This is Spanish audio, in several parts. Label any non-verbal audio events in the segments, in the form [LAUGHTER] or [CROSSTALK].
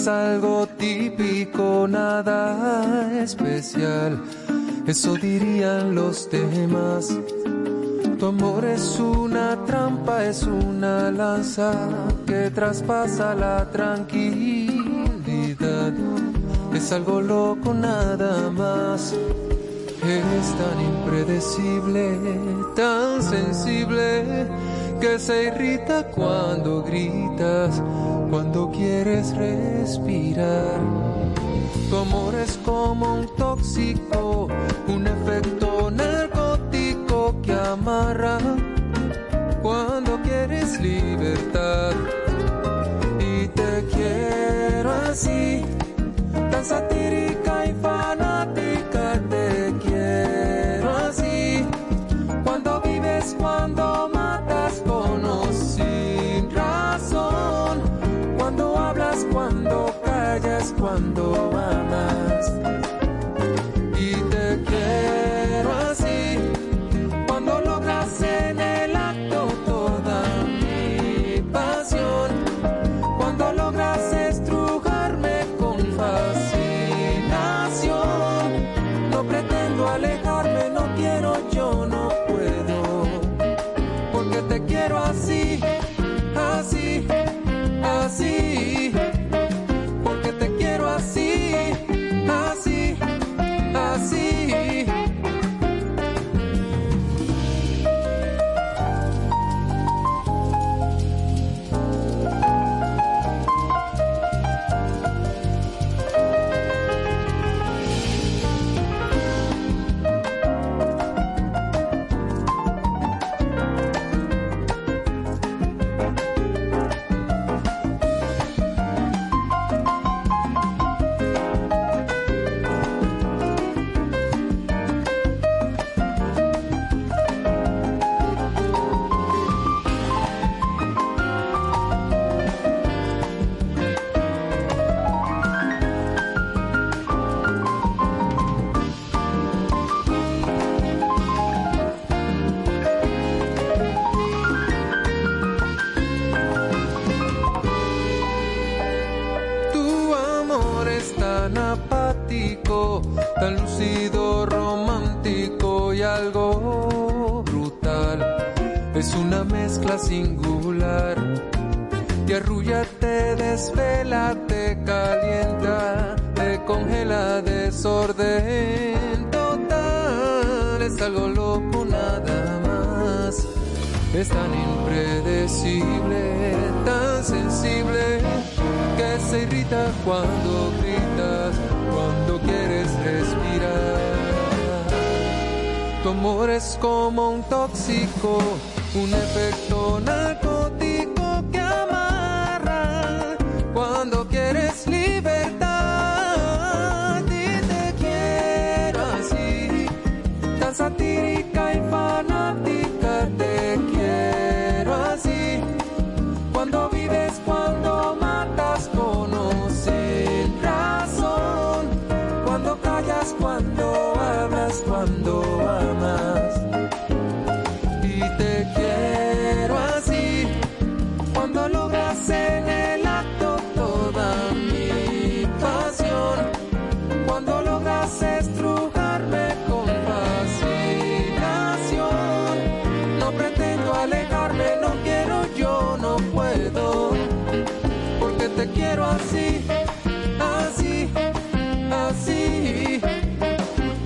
es algo típico, nada especial. Eso dirían los demás. Tu amor es una trampa, es una lanza que traspasa la tranquilidad. Es algo loco nada más. Es tan impredecible, tan sensible, que se irrita cuando gritas cuando quieres respirar. Tu amor es como un tóxico, un efecto narcótico que amarra cuando quieres libertad. Y te quiero así, amor es como un tóxico un efecto narcótico así, así, así,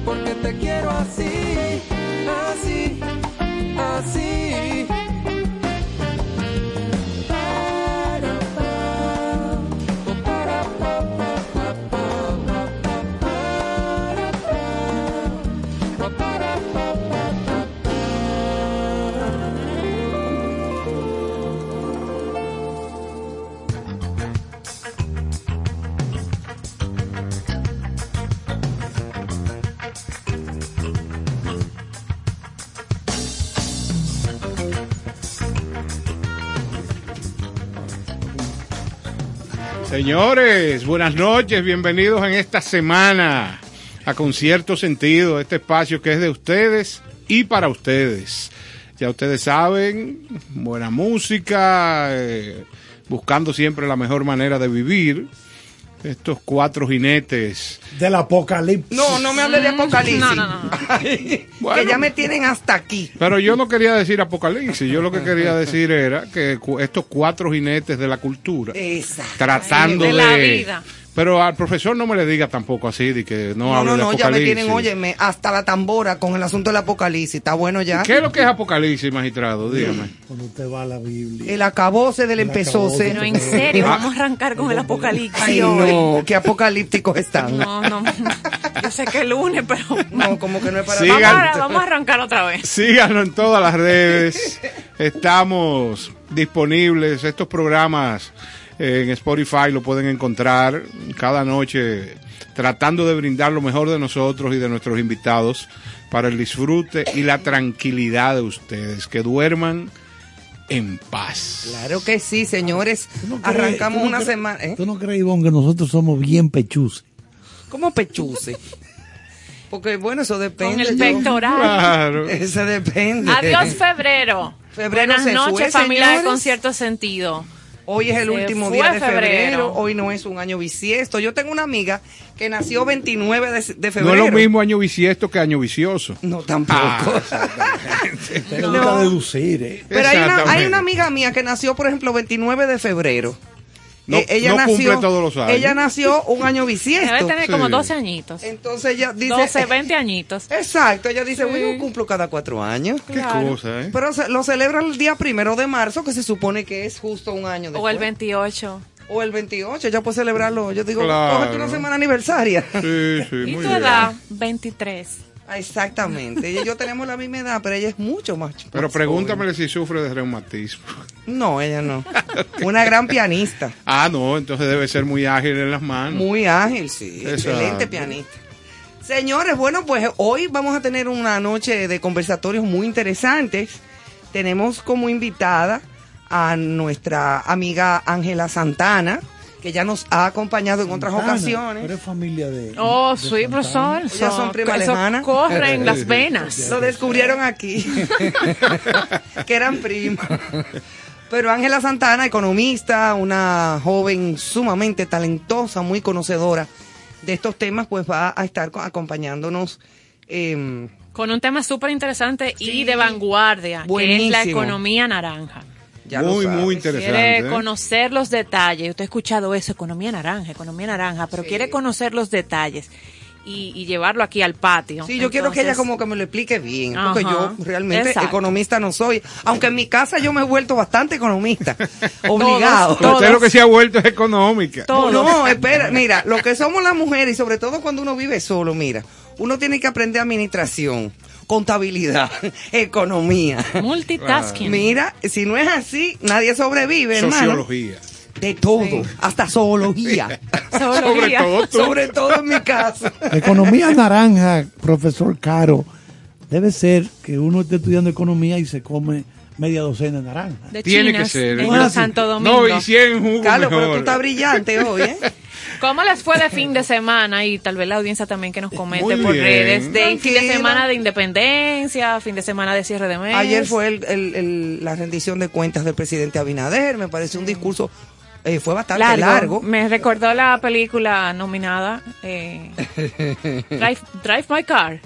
porque te quiero así, así, así. Señores, buenas noches, bienvenidos en esta semana a Concierto Sentido, este espacio que es de ustedes y para ustedes. Ya ustedes saben, buena música, eh, buscando siempre la mejor manera de vivir. Estos cuatro jinetes. Del apocalipsis. No, no me hable de apocalipsis. No, no, no. Bueno. Que ya [LAUGHS] me tienen hasta aquí. Pero yo no quería decir apocalipsis, yo lo que quería decir era que cu- estos cuatro jinetes de la cultura, Exacto. tratando de... De la vida. Pero al profesor no me le diga tampoco así, de que no, No, hable no, de no, ya me apocalipsis. tienen, óyeme, hasta la tambora con el asunto del apocalipsis. Está bueno ya. ¿Qué es lo que es apocalipsis, magistrado? Dígame. Cuando usted va a la Biblia. El acabose del El empezóse. Pero en serio, vamos a arrancar con el apocalipsis Ay, hoy. no, qué apocalípticos están. No, No, no, yo sé que es lunes, pero [LAUGHS] como que no es para Sí. vamos, Sigan. a, vamos a arrancar otra vez. Síganos en todas las redes. Estamos disponibles. Estos programas en Spotify lo pueden encontrar cada noche tratando de brindar lo mejor de nosotros y de nuestros invitados para el disfrute y la tranquilidad de ustedes. Que duerman en paz. Claro que sí, señores. ¿Tú no crees- Arrancamos no una crees- semana. ¿eh? ¿Tú no crees, Ivonne, que nosotros somos bien pechus? ¿Cómo pechuse? Porque bueno, eso depende. Con el pectoral. Claro. Eso depende. Adiós, febrero. Febrero Buenas se noches, fue, familia de señores. Concierto Sentido. Hoy es el último día de febrero. febrero. Hoy no es un año bisiesto. Yo tengo una amiga que nació 29 de, de No febrero. es lo mismo año bisiesto que año vicioso. No, tampoco. Ah, [LAUGHS] No. deducir, ¿eh? Pero hay una, hay una amiga mía que nació, por ejemplo, 29 de febrero. No- Eh, ella no nació, cumple todos los años. Ella nació un año bisiesto. Debe tener como Sí. 12 añitos. Entonces ella dice... 12, 20 añitos. Exacto, ella dice, Sí. bueno, yo cumplo cada cuatro años. Qué Claro. cosa, ¿eh? Pero se- lo celebra el día primero de marzo, que se supone que es justo un año después. O el 28. O el 28, ella puede celebrarlo. Yo digo, Claro. cógete una semana aniversaria. Sí, sí, ¿Y muy tu bien. edad? 23. Ah, Exactamente. Ella y yo tenemos la misma edad, pero ella es mucho más. Pero más pregúntamele si sufre de reumatismo. joven. No, ella no. Una gran pianista. Ah, no, entonces debe ser muy ágil en las manos. Muy ágil, sí. Exacto. Excelente pianista. Señores, bueno, pues hoy vamos a tener una noche de conversatorios muy interesantes. Tenemos como invitada a nuestra amiga Ángela Santana, que ya nos ha acompañado en otras Santana, ocasiones. Pero es familia de. Oh, de sí, profesor. Ellas son prima eso alemana. corre en las [LAUGHS] venas. Lo descubrieron aquí, [LAUGHS] que eran primas. Pero Ángela Santana, economista, una joven sumamente talentosa, muy conocedora de estos temas, pues va a estar co- acompañándonos. eh, Con un tema súper interesante y de vanguardia, que es la Buenísimo. economía naranja. Ya muy, muy interesante. Quiere ¿eh? conocer los detalles. Usted ha escuchado eso, economía naranja, economía naranja, pero quiere conocer los detalles y, y llevarlo aquí al patio. Sí, yo quiero que ella como que me lo explique bien, porque Ajá, yo realmente exacto. economista no soy, aunque en mi casa yo me he vuelto bastante economista, [LAUGHS] obligado. Usted lo que se ha vuelto es económica. Todo. No, espera, mira, lo que somos las mujeres y sobre todo cuando uno vive solo, mira, uno tiene que aprender administración, contabilidad, [LAUGHS] economía. Multitasking. Mira, si no es así, nadie sobrevive, hermano. Sociología. De todo, hasta zoología. [LAUGHS] Sobre Zoología. todo tú. sobre todo en mi caso. Economía naranja, profesor Caro, debe ser que uno esté estudiando economía y se come media docena de naranja. De Tiene Chinas, que ser. En Ah. Santo Domingo. No, y 100 jugo Carlos, pero tú estás brillante hoy, ¿eh? ¿Cómo les fue de fin de semana? Y tal vez la audiencia también que nos comente Muy por bien. redes. De fin de semana de independencia, fin de semana de cierre de mes. Ayer fue el- el- el- la rendición de cuentas del presidente Abinader, me parece un discurso, eh, fue bastante largo. largo. Me recordó la película nominada eh, [LAUGHS] Drive, Drive My Car.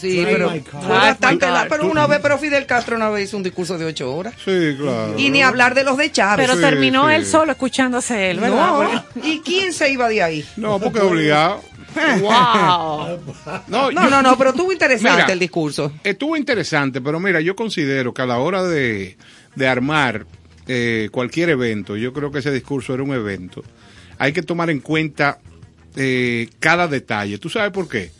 Sí, pero bastante car. Pero una vez, pero Fidel Castro una vez hizo un discurso de ocho horas. Sí, claro. Y ni hablar de los de Chávez. Pero Sí, terminó sí. él solo escuchándose él, ¿verdad? no. ¿Y quién se iba de ahí? No, porque obligado. Wow. No, No, yo- no, no, pero estuvo interesante Mira, el discurso. Estuvo interesante, pero mira, yo considero que a la hora de, de armar eh, cualquier evento, yo creo que ese discurso era un evento, hay que tomar en cuenta eh, cada detalle. ¿Tú sabes por qué?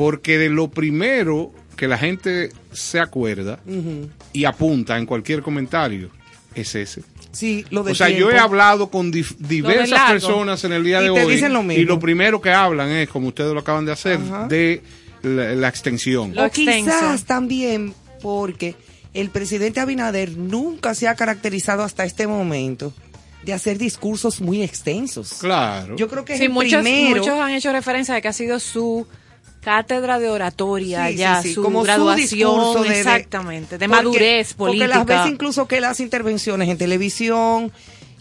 Porque de lo primero que la gente se acuerda y apunta en cualquier comentario es ese. Sí, lo de O sea, yo he hablado con diversas largo. personas en el día Y de te hoy dicen lo mismo. y lo primero que hablan es, como ustedes lo acaban de hacer, Ajá. de la, la extensión. Lo O quizás también porque el presidente Abinader nunca se ha caracterizado hasta este momento de hacer discursos muy extensos. Claro. Yo creo que es Sí, el muchos, primero. muchos han hecho referencia de que ha sido su cátedra de oratoria, Sí, ya sí, su como graduación, discurso de- de- exactamente, de porque- madurez política. Porque las veces incluso que las intervenciones en televisión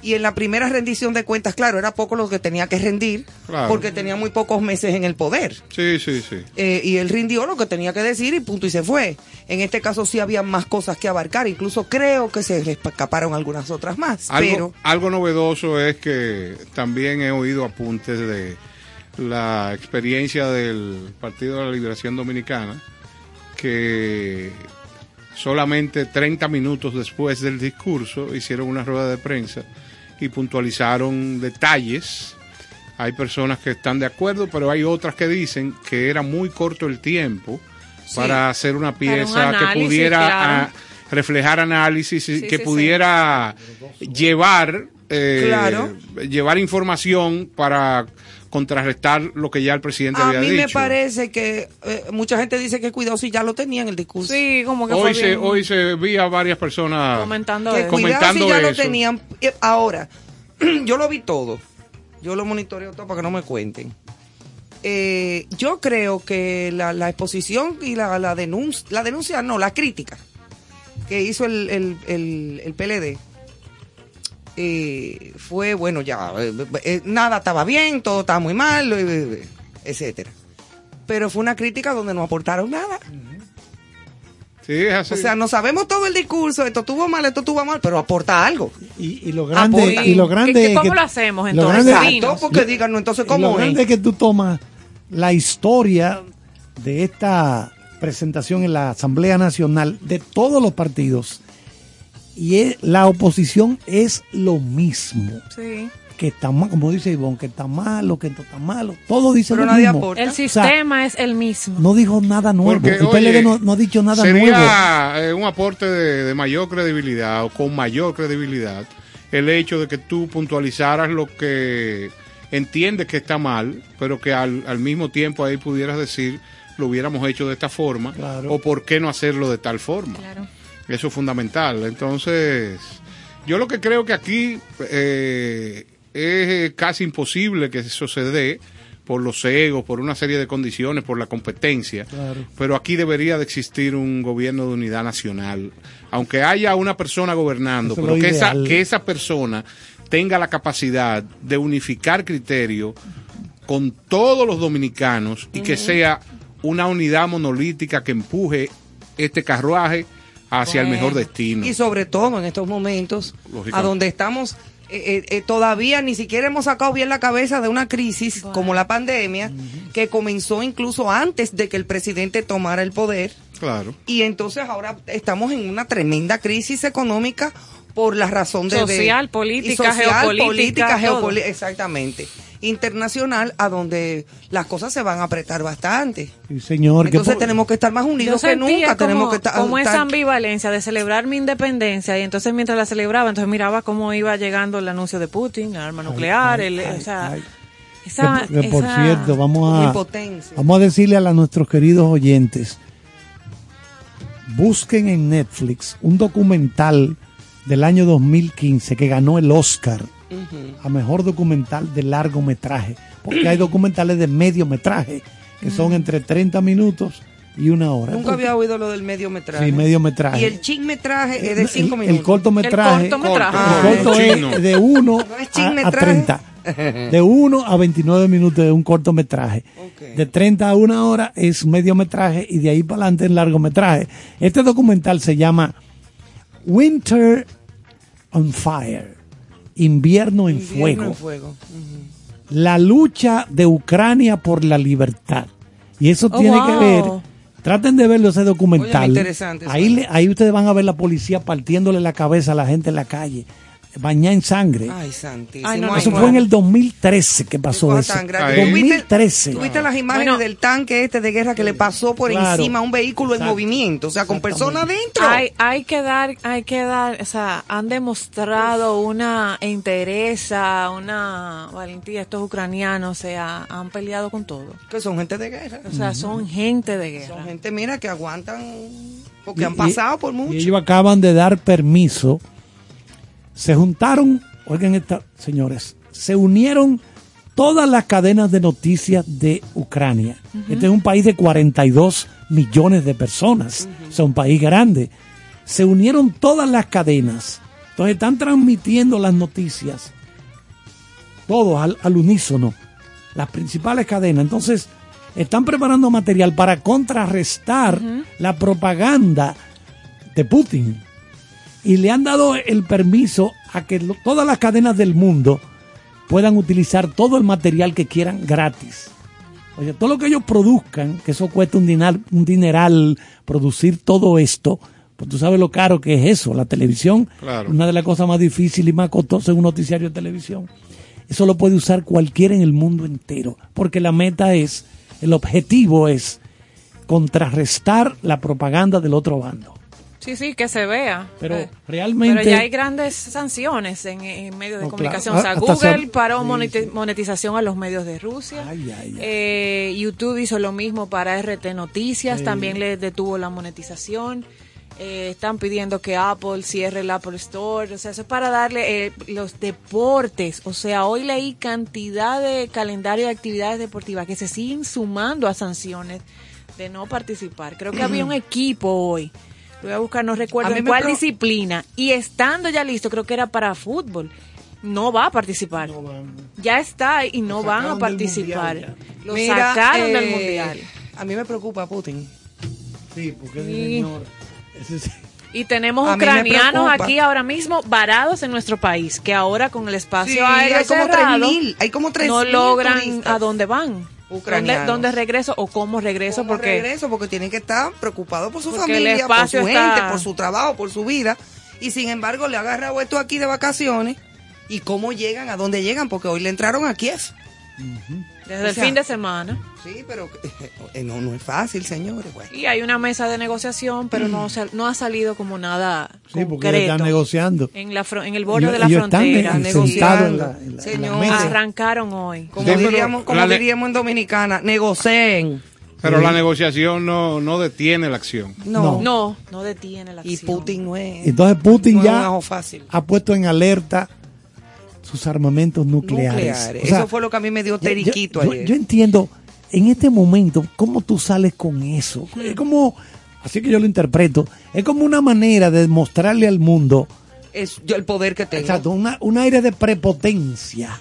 y en la primera rendición de cuentas, claro, era poco lo que tenía que rendir, Claro. porque tenía muy pocos meses en el poder. Sí, sí, sí. Eh, y él rindió lo que tenía que decir y punto y se fue. En este caso sí había más cosas que abarcar, incluso creo que se le escaparon algunas otras más. Algo, pero algo novedoso es que también he oído apuntes de la experiencia del Partido de la Liberación Dominicana, que solamente 30 minutos después del discurso hicieron una rueda de prensa y puntualizaron detalles. Hay personas que están de acuerdo, pero hay otras que dicen que era muy corto el tiempo para hacer una un pieza que pudiera claro. ah, reflejar análisis y Sí, que sí, pudiera llevar eh, Claro. llevar información para contrarrestar lo que ya el presidente a había mí dicho. me parece que eh, mucha gente dice que cuidado si ya lo tenía en el discurso. Sí, como que Hoy fue se, bien hoy se vi a varias personas comentando que eso. cuidado si ya lo tenían. Eh, Ahora, [CLEARS THROAT] yo lo vi todo. Yo lo monitoreo todo para que no me cuenten. Eh, yo creo que la, la exposición y la, la denuncia, la denuncia no, la crítica que hizo el, el, el, el PLD eh, fue, bueno, ya, eh, eh, nada estaba bien, todo estaba muy mal, eh, eh, etcétera. Pero fue una crítica donde no aportaron nada. Sí, es así. O sea, no sabemos todo el discurso, esto estuvo mal, esto estuvo mal, pero aporta algo. Y, y lo grande, y lo grande ¿Qué- qué- es cómo que- lo hacemos, lo entonces? grande- Exacto, porque digan, no, entonces, lo ¿cómo grande es? es que tú tomas la historia de esta presentación en la Asamblea Nacional de todos los partidos y es- la oposición es lo mismo. Sí. Que está mal, como dice Ivonne, que está malo, que esto está malo. Todo dice Pero lo nadie mismo. aporta. El O sea, sistema es el mismo. no dijo nada nuevo. Porque, el PLD oye, no, no ha dicho nada nuevo. sería eh, un aporte de, de mayor credibilidad o con mayor credibilidad el hecho de que tú puntualizaras lo que entiendes que está mal, pero que al, al mismo tiempo ahí pudieras decir lo hubiéramos hecho de esta forma Claro. o por qué no hacerlo de tal forma. Claro. Eso es fundamental. Entonces, yo lo que creo que aquí eh, es casi imposible que eso se dé por los egos, por una serie de condiciones, por la competencia. Claro. Pero aquí debería de existir un gobierno de unidad nacional. Aunque haya una persona gobernando, Eso pero que esa, que esa persona tenga la capacidad de unificar criterios con todos los dominicanos y que sea una unidad monolítica que empuje este carruaje hacia el mejor destino. Y sobre todo en estos momentos, a donde estamos, eh, eh, eh, todavía ni siquiera hemos sacado bien la cabeza de una crisis Bueno. como la pandemia, que comenzó incluso antes de que el presidente tomara el poder. Claro. Y entonces ahora estamos en una tremenda crisis económica por la razón de... de- Social, política, y social, geopolítica, política, geopoli- exactamente. Internacional, a donde las cosas se van a apretar bastante. Sí, señor. Entonces tenemos que estar más unidos que nunca. como, tenemos que estar... como esa estar- ambivalencia de celebrar mi independencia y entonces mientras la celebraba, entonces miraba cómo iba llegando el anuncio de Putin, la arma nuclear, ay, el, ay, o sea, ay. esa, que, que por esa- cierto, vamos a, impotencia. vamos a decirle a la- nuestros queridos oyentes, busquen en Netflix un documental del año 2015 que ganó el Oscar a mejor documental de largometraje, porque hay documentales de mediometraje que son entre 30 minutos y una hora. Nunca había oído lo del mediometraje. Sí, mediometraje. Y el chinmetraje es de El- 5 el, minutos. cortometraje, El cortometraje. Corto, el corto el es chino. de 1 No es a, chismetraje. 30. [LAUGHS] De 1 a 29 minutos es un cortometraje. Ok. De 30 a 1 hora es mediometraje y de ahí para adelante es largometraje. Este documental se llama Winter on Fire. Invierno en Invierno fuego. en fuego. La lucha de Ucrania por la libertad. Y eso Oh, tiene wow. que ver. Traten de verlo ese documental. Oye, interesante ahí, le- ahí ustedes van a ver la policía partiéndole la cabeza a la gente en la calle, bañada en sangre. Ay, santísimo. Ay, no, eso no. fue en el 2013 que pasó eso. tan grande. Ahí. ¿Tuviste- 2013. ¿Tuviste las imágenes Bueno. del tanque este de guerra que le pasó por Claro. encima a un vehículo en movimiento? O sea, con personas dentro. Hay, hay que dar, hay que dar, o sea, han demostrado una entereza, una valentía. Estos ucranianos, o sea, han peleado con todo. Que son gente de guerra. O sea, son gente de guerra. Son gente, mira, que aguantan porque Y- han pasado y- por mucho. Y ellos acaban de dar permiso. Se juntaron, oigan esta, señores, se unieron todas las cadenas de noticias de Ucrania. Este es un país de 42 millones de personas. O sea, un país grande. Se unieron todas las cadenas. Entonces están transmitiendo las noticias. Todos al, al unísono. Las principales cadenas. Entonces, están preparando material para contrarrestar la propaganda de Putin. Y le han dado el permiso a que lo- todas las cadenas del mundo puedan utilizar todo el material que quieran gratis. Oye, todo lo que ellos produzcan, que eso cuesta un dineral, un dineral producir todo esto, pues tú sabes lo caro que es eso, la televisión, Claro. una de las cosas más difíciles y más costosas en un noticiario de televisión. Eso lo puede usar cualquiera en el mundo entero, porque la meta es, el objetivo es contrarrestar la propaganda del otro bando. Sí, sí, que se vea. Pero Eh, realmente- Pero ya hay grandes sanciones en, en medios de No, comunicación. claro. O sea, Google paró sí, moneti- sí. monetización a los medios de Rusia. Ay, ay, ay. Eh, YouTube hizo lo mismo para RT Noticias, también le detuvo la monetización. Eh, están pidiendo que Apple cierre el Apple Store. O sea, eso es para darle eh, los deportes. O sea, hoy leí cantidad de calendario de actividades deportivas que se siguen sumando a sanciones de no participar. Creo que había un [CLEARS THROAT] equipo hoy. Lo voy a buscar, no recuerdo en cuál pro- disciplina. Y estando ya listo, creo que era para fútbol. No va a participar. Ya está y no van a participar. Lo Mira, sacaron del eh, mundial. A mí me preocupa Putin. Sí, porque ese Sí. señor- ese sí. Y tenemos ucranianos aquí ahora mismo varados en nuestro país, que ahora con el espacio Sí, aéreo hay como cerrado, 3.000, hay como 3.000 no logran turistas. a dónde van. ¿Dónde, Ucranianos. dónde regreso o cómo regreso? ¿Cómo porque regreso? Porque tienen que estar preocupados por su familia, por su está- gente, por su trabajo, por su vida. Y sin embargo, le ha agarrado esto aquí de vacaciones. ¿Y cómo llegan? ¿A dónde llegan? Porque hoy le entraron a Kiev. Desde o el sea, fin de semana. Sí, pero [LAUGHS] eh, no, no es fácil, señores. Bueno. Y hay una mesa de negociación, pero no, sal- no ha salido como nada Sí, porque están negociando. En, la fro- en el borde Ellos- de la frontera. negociando. en la, en la- en la Señor. Arrancaron hoy. Como, Sí, pero diríamos, como diríamos en Dominicana, negocien. Pero la negociación no, no detiene la acción. No. No, no detiene la Y acción. Putin no es, Entonces Putin no ya fácil. ha puesto en alerta sus armamentos nucleares. Nucleares. O sea, Eso fue lo que a mí me dio teriquito yo, ayer. yo entiendo, en este momento, ¿cómo tú sales con eso? Es como, así que yo lo interpreto, es como una manera de demostrarle al mundo, es yo el poder que tengo. exacto, una, un aire de prepotencia.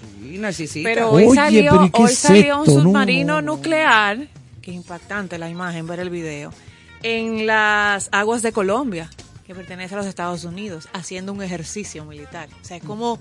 Sí. Pero hoy Oye, salió, pero ¿y qué hoy es salió un esto? Submarino no, no. nuclear, que impactante la imagen, ver el video, en las aguas de Colombia, que pertenece a los Estados Unidos, haciendo un ejercicio militar. O sea, es como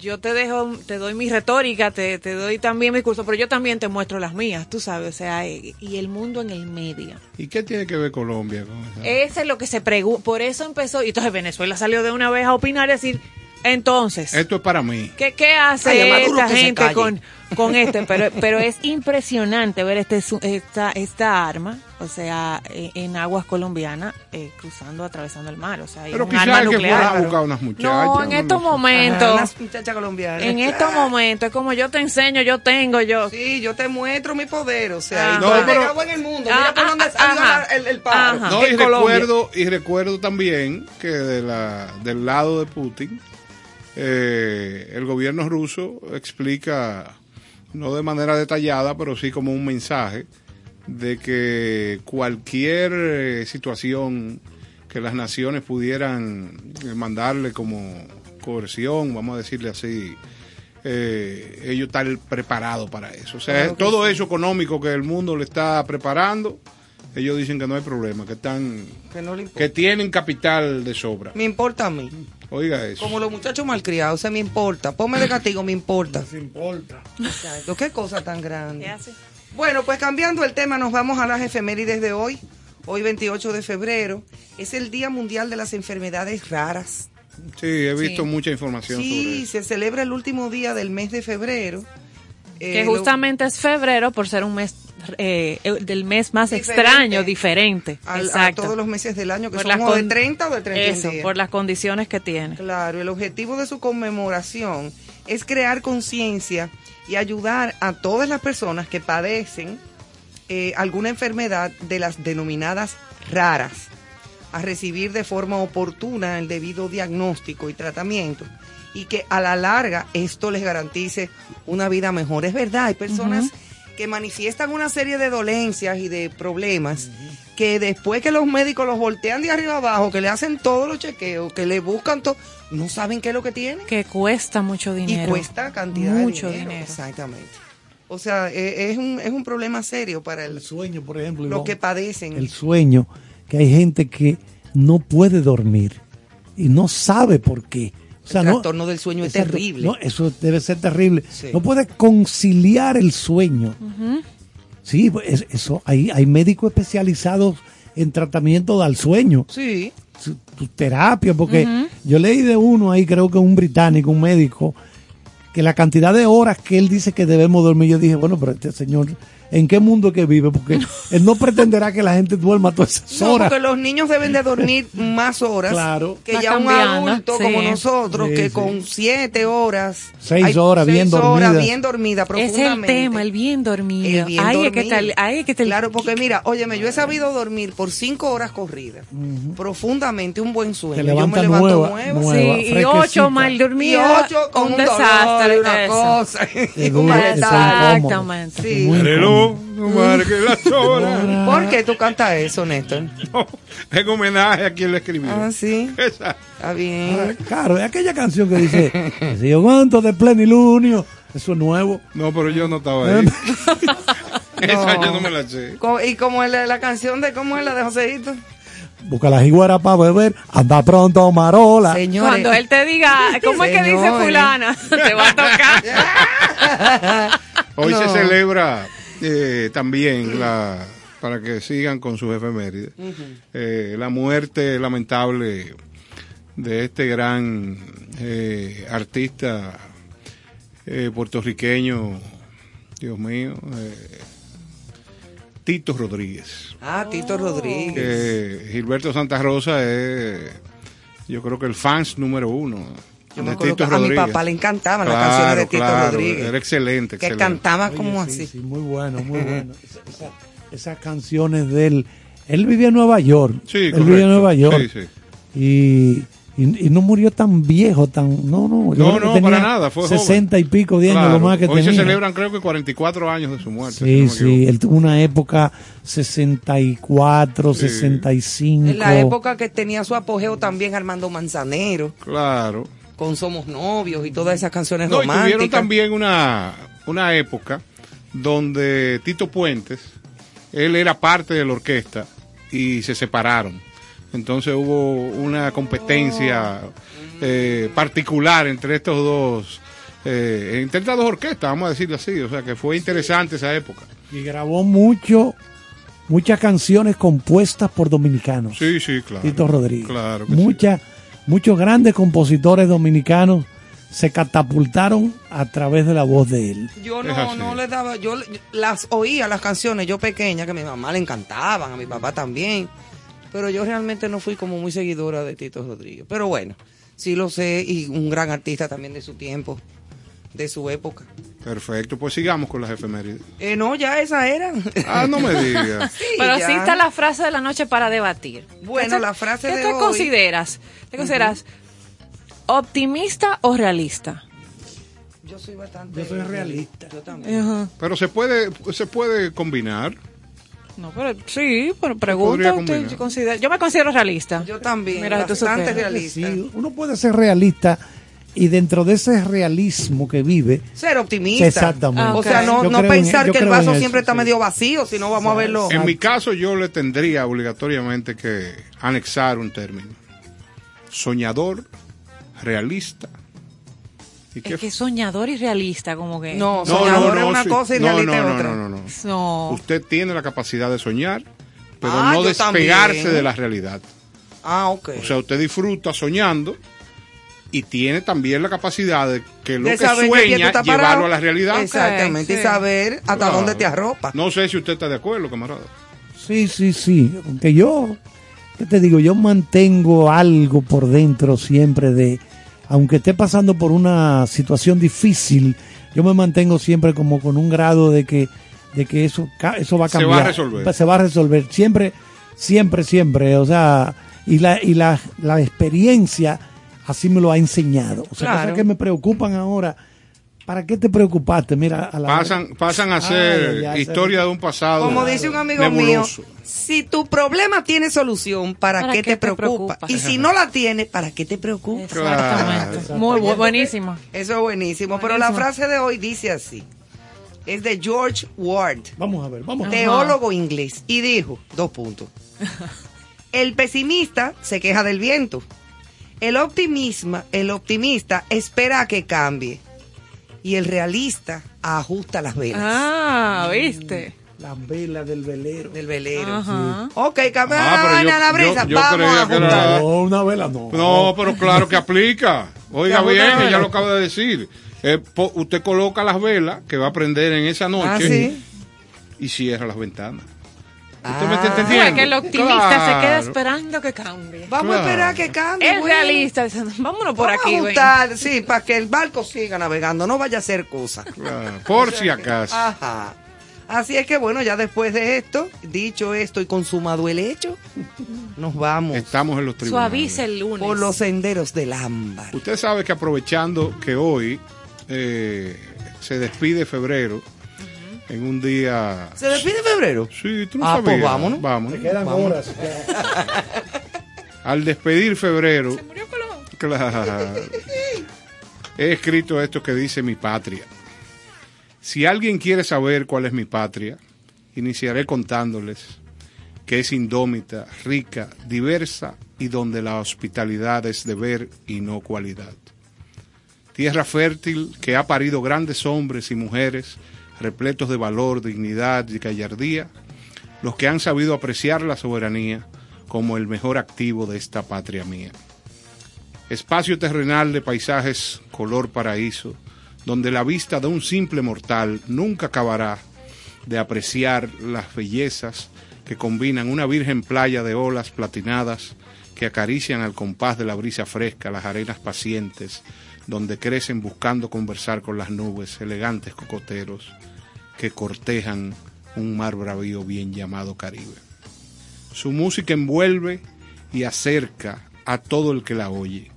yo te dejo, te doy mi retórica, te, te doy también mi curso, pero yo también te muestro las mías, tú sabes, o sea, y y el mundo en el medio. ¿Y qué tiene que ver Colombia con eso? Ese es lo que se pregunta, por eso empezó, y entonces Venezuela salió de una vez a opinar y decir, entonces... Esto es para mí. ¿Qué, qué hace Ay, esta gente con, con este? Pero, pero es impresionante ver este, su- esta, esta arma, o sea, eh, en aguas colombianas, eh, cruzando, atravesando el mar. O sea, Pero es un arma quizás que fuera a nuclear. buscar unas muchachas. No, en estos momentos, unas muchachas colombianas. en estos momentos, es como yo te enseño, yo tengo, yo. Sí, yo te muestro mi poder, o sea, No, pero- en el mundo. Ah, Mira por ah, dónde ah, el, el. No, y recuerdo, y recuerdo también que de la, del lado de Putin, eh, el gobierno ruso explica, no de manera detallada, pero sí como un mensaje, de que cualquier eh, situación que las naciones pudieran eh, mandarle como coerción, vamos a decirle así, eh, ellos están preparados para eso. O sea, Claro todo sí. eso económico que el mundo le está preparando, ellos dicen que no hay problema, que están, Que no que tienen capital de sobra. Me importa a mí. Oiga eso. Como los muchachos malcriados, se me importa. Ponme de castigo, me importa. No importa. Exacto. Qué cosa tan grande. ¿Qué hace? Bueno, pues cambiando el tema, nos vamos a las efemérides de hoy. Hoy, 28 de febrero, es el Día Mundial de las Enfermedades Raras. Sí, he visto Sí. mucha información sobre Sí, eso. se celebra el último día del mes de febrero. Eh, Que lo- justamente es febrero por ser un mes eh, del mes más Diferente. extraño, diferente. al- a Exacto. todos los meses del año, que Por son de con- 30 o de 31 Eso, días. por las condiciones que tiene. Claro, el objetivo de su conmemoración es crear conciencia y ayudar a todas las personas que padecen eh, alguna enfermedad de las denominadas raras a recibir de forma oportuna el debido diagnóstico y tratamiento y que a la larga esto les garantice una vida mejor. Es verdad, hay personas que manifiestan una serie de dolencias y de problemas que después que los médicos los voltean de arriba abajo, que le hacen todos los chequeos, que le buscan todo, no saben qué es lo que tienen. Que cuesta mucho dinero. Y cuesta cantidad Mucho de dinero. dinero. Exactamente. O sea, eh, es un, es un problema serio para El el, sueño, por ejemplo. los que padecen. el sueño, que hay gente que no puede dormir y no sabe por qué. O sea, El no- trastorno del sueño es terrible. No, eso debe ser terrible. Sí. No puede conciliar el sueño. Sí, pues, es- eso hay, hay médicos especializados en tratamiento al sueño, Sí, su, su terapia, porque yo leí de uno ahí, creo que un británico, un médico, que la cantidad de horas que él dice que debemos dormir, yo dije, bueno, pero este señor, ¿en qué mundo que vive? Porque él no pretenderá que la gente duerma todas esas no, horas. porque los niños deben de dormir más horas Claro. que Va ya un adulto sí. como nosotros, Sí, que sí. con siete horas, Seis hay horas bien seis horas dormida. bien dormida Es el profundamente. tema, el bien dormido. El bien Ay, es que tal, ay, es que tal- Claro, porque mira, óyeme, yo he sabido dormir por cinco horas corridas, profundamente, un buen sueño. Yo me levanto nueva, nueva. nueva. Sí, y ocho mal Y dormidas. ocho con un, un dolor desastre. y una cosa. y incómodo. Exactamente. Sí. Muy Reloj, no marque las horas. [LAUGHS] ¿Por qué tú cantas eso, Néstor? No, en homenaje a quien lo escribió. Ah, sí. Esa. Está bien. Ah, Claro, es aquella canción que dice, si yo cuento de plenilunio, eso es nuevo. No, pero yo no estaba ahí. [LAUGHS] Esa yo no me la sé. Y como es la, la canción de, ¿cómo es la de Joseito? Busca la jiguera para beber, anda pronto, marola. Señores. Cuando él te diga, ¿cómo es que dice fulana? Te va a tocar. [LAUGHS] Hoy No. se celebra eh, también la para que sigan con sus efemérides. Eh, la muerte lamentable de este gran eh, artista eh, puertorriqueño Dios mío Tito Rodríguez. Ah, Tito Rodríguez. Gilberto Santa Rosa es yo creo que el fans número uno Yo me de acuerdo Tito que a mi papá le encantaban las canciones de Tito claro, Rodríguez. era excelente, Que excelente. cantaba Oye, como sí, así. sí, muy bueno, muy bueno. Esa- esa- esas canciones de él. Él vivía en Nueva York. Sí, él correcto. vivía en Nueva York. Sí, sí. Y, y, y no murió tan viejo, tan. No, no. No, no, tenía para nada, fue joven. 60 y pico de años Claro, lo más que Hoy tenía. se celebran creo que 44 años de su muerte. si Sí, no me sí, él tuvo una época 64, Sí. 65. En la época que tenía su apogeo también Armando Manzanero, Claro. Con Somos Novios y todas esas canciones No, y románticas. tuvieron también una, una época donde Tito Puentes, él era parte de la orquesta y se separaron. Entonces hubo una competencia eh, particular entre estos dos, eh, entre estas dos orquestas, vamos a decirlo así. O sea que fue interesante esa época. Y grabó mucho, muchas canciones compuestas por dominicanos. Sí, sí, claro. Tito Rodríguez. Claro sí. Muchos grandes compositores dominicanos se catapultaron a través de la voz de él. Yo no, no le daba, yo le- las oía las canciones, yo pequeña, que a mi mamá le encantaban, a mi papá también, pero yo realmente no fui como muy seguidora de Tito Rodríguez. Pero bueno, sí lo sé y un gran artista también de su tiempo, de su época. Perfecto, pues sigamos con las efemérides. Eh, no, ya esa era. Ah, no me digas. [LAUGHS] Sí, Pero ya. sí está la frase de la noche para debatir. Bueno, ¿Qué la frase ¿Qué de te hoy- consideras? ¿Te consideras optimista o realista? Yo soy bastante. Yo soy realista. Yo también. Ajá. Pero se puede, se puede combinar. No, pero sí, pero pregunta. ¿usted considera- Yo me considero realista. Yo también, Mira, tú bastante realista. Sí, uno puede ser realista y dentro de ese realismo que vive, Ser optimista. Exactamente. Ah, O sea, no, Yo no creo en- pensar que el vaso eso, siempre está sí. medio vacío, sino vamos a verlo. En mi caso yo le tendría obligatoriamente que anexar un término. Soñador, realista. ¿Y qué Es que soñador y realista, como que. No, No, soñador no, es no, una sí. cosa y no, realista no, es no, otra. no, no, no. No. Usted tiene la capacidad de soñar, pero Ah, no despegarse también. de la realidad. Ah, ok. O sea, usted disfruta soñando y tiene también la capacidad de que lo De que sueña estás llevarlo a la realidad. Exactamente, Sí. y saber hasta Claro. dónde te arropa. No sé si usted está de acuerdo, camarada. Sí, sí, sí. Aunque yo, ¿qué te digo? Yo mantengo algo por dentro siempre de, aunque esté pasando por una situación difícil, yo me mantengo siempre como con un grado de que, de que eso, eso va a Se va a cambiar. resolver. Se va a resolver. Siempre, siempre, siempre. O sea, y la, y la, la experiencia así me lo ha enseñado. O sea, Claro. cosas que me preocupan ahora. ¿Para qué te preocupaste? Mira, a la Pasan, pasan a ser Ay, historia se- de un pasado. Como dice un amigo nebuloso. mío, si tu problema tiene solución, ¿para, ¿Para qué, qué te, te preocupa? preocupa? Y si no la tiene, ¿para qué te preocupa? Exactamente. Claro. Muy bu- buenísimo. Eso es buenísimo. Pero la frase de hoy dice así. Es de George Ward, Vamos a ver, vamos a ver. teólogo inglés, y dijo, dos puntos. [LAUGHS] El pesimista se queja del viento. El optimista, el optimista espera a que cambie. Y el realista ajusta las velas Ah, ¿viste? La vela del velero. del velero. Ajá. Ok, cambia Ah, yo- la la brisa. yo- yo Vamos creía a que era-. No, una vela no. No, pero claro que aplica. Oiga bien, ella lo acaba de decir. Eh, po- usted coloca las velas que va a prender en esa noche Ah, sí. y cierra las ventanas. ¿Usted Ah. me está O sea, entendiendo? que el optimista se queda esperando que cambie. Vamos Claro. a esperar que cambie. El bueno. realista, vámonos por Vamos aquí. a ven. ajustar, sí, para que el barco siga navegando, no vaya a ser cosa. Claro, por si acaso. Ajá. Así es que bueno, ya después de esto, dicho esto y consumado el hecho, nos vamos Estamos en los tribunales. Suaviza el lunes. por los senderos del ámbar. Usted sabe que aprovechando que hoy eh, se despide febrero, en un día... ¿Se despide febrero? Sí, tú no Ah, pues vámonos. Quedan horas. [LAUGHS] Al despedir febrero, claro, he escrito esto que dice mi patria. Si alguien quiere saber cuál es mi patria, iniciaré contándoles que es indómita, rica, diversa y donde la hospitalidad es deber y no cualidad. Tierra fértil que ha parido grandes hombres y mujeres repletos de valor, dignidad y gallardía, los que han sabido apreciar la soberanía como el mejor activo de esta patria mía. Espacio terrenal de paisajes color paraíso, donde la vista de un simple mortal nunca acabará de apreciar las bellezas que combinan una virgen playa de olas platinadas que acarician al compás de la brisa fresca las arenas pacientes, donde crecen buscando conversar con las nubes, elegantes cocoteros que cortejan un mar bravío bien llamado Caribe. Su música envuelve y acerca a todo el que la oye.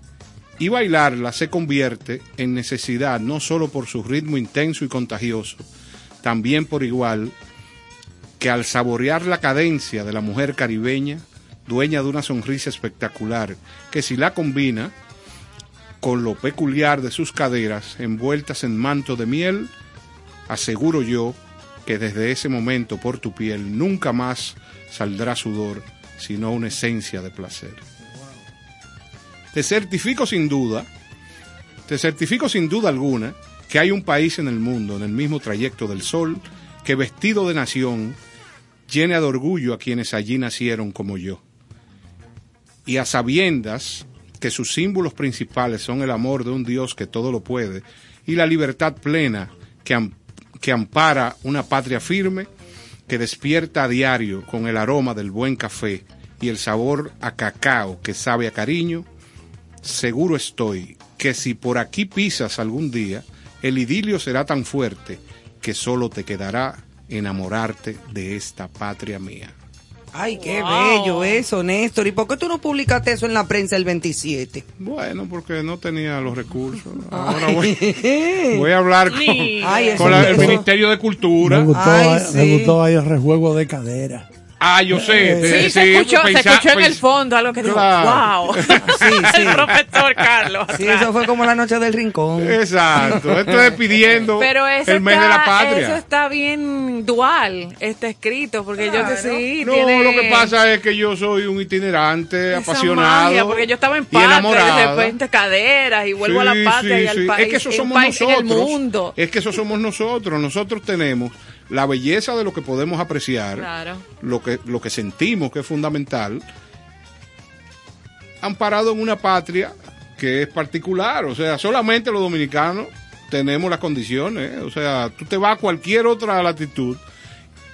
Y bailarla se convierte en necesidad no solo por su ritmo intenso y contagioso, también por igual que al saborear la cadencia de la mujer caribeña, dueña de una sonrisa espectacular, que si la combina con lo peculiar de sus caderas envueltas en manto de miel, aseguro yo que desde ese momento por tu piel nunca más saldrá sudor, sino una esencia de placer. Te certifico sin duda, te certifico sin duda alguna que hay un país en el mundo, en el mismo trayecto del sol, que vestido de nación, llena de orgullo a quienes allí nacieron como yo. Y a sabiendas que sus símbolos principales son el amor de un Dios que todo lo puede y la libertad plena que, que ampara una patria firme que despierta a diario con el aroma del buen café y el sabor a cacao que sabe a cariño, seguro estoy que si por aquí pisas algún día, el idilio será tan fuerte que solo te quedará enamorarte de esta patria mía. Ay, qué Wow. bello eso, Néstor. ¿Y por qué tú no publicaste eso en la prensa el 27? Bueno, porque no tenía los recursos. Ahora voy, [LAUGHS] voy a hablar con, Sí. Ay, eso- con la- el Ministerio de Me Cultura. gustó, Ay, me sí. gustó ahí el rejuego de cadera. Ah, yo sé. Sí, eh, se escuchó, se escuchó en el pens- fondo algo que dijo, Claro. wow. [LAUGHS] Sí, [LAUGHS] sí. el profesor Carlos. Sí, eso fue como la noche del rincón. Exacto. Esto es pidiendo Pero eso el mes está, de la eso patria. está bien dual, está escrito, porque yo que sí, No, tiene lo que pasa es que yo soy un itinerante, esa apasionado. magia, porque yo estaba en y patria, y de repente caderas, y vuelvo a la Sí, patria sí, y al sí. país, Es que eso el somos país en nosotros. el mundo. Es que eso somos nosotros. Nosotros tenemos la belleza de lo que podemos apreciar, Claro. lo que lo que sentimos que es fundamental, amparado en una patria que es particular. O sea, solamente los dominicanos tenemos las condiciones. ¿eh? O sea, tú te vas a cualquier otra latitud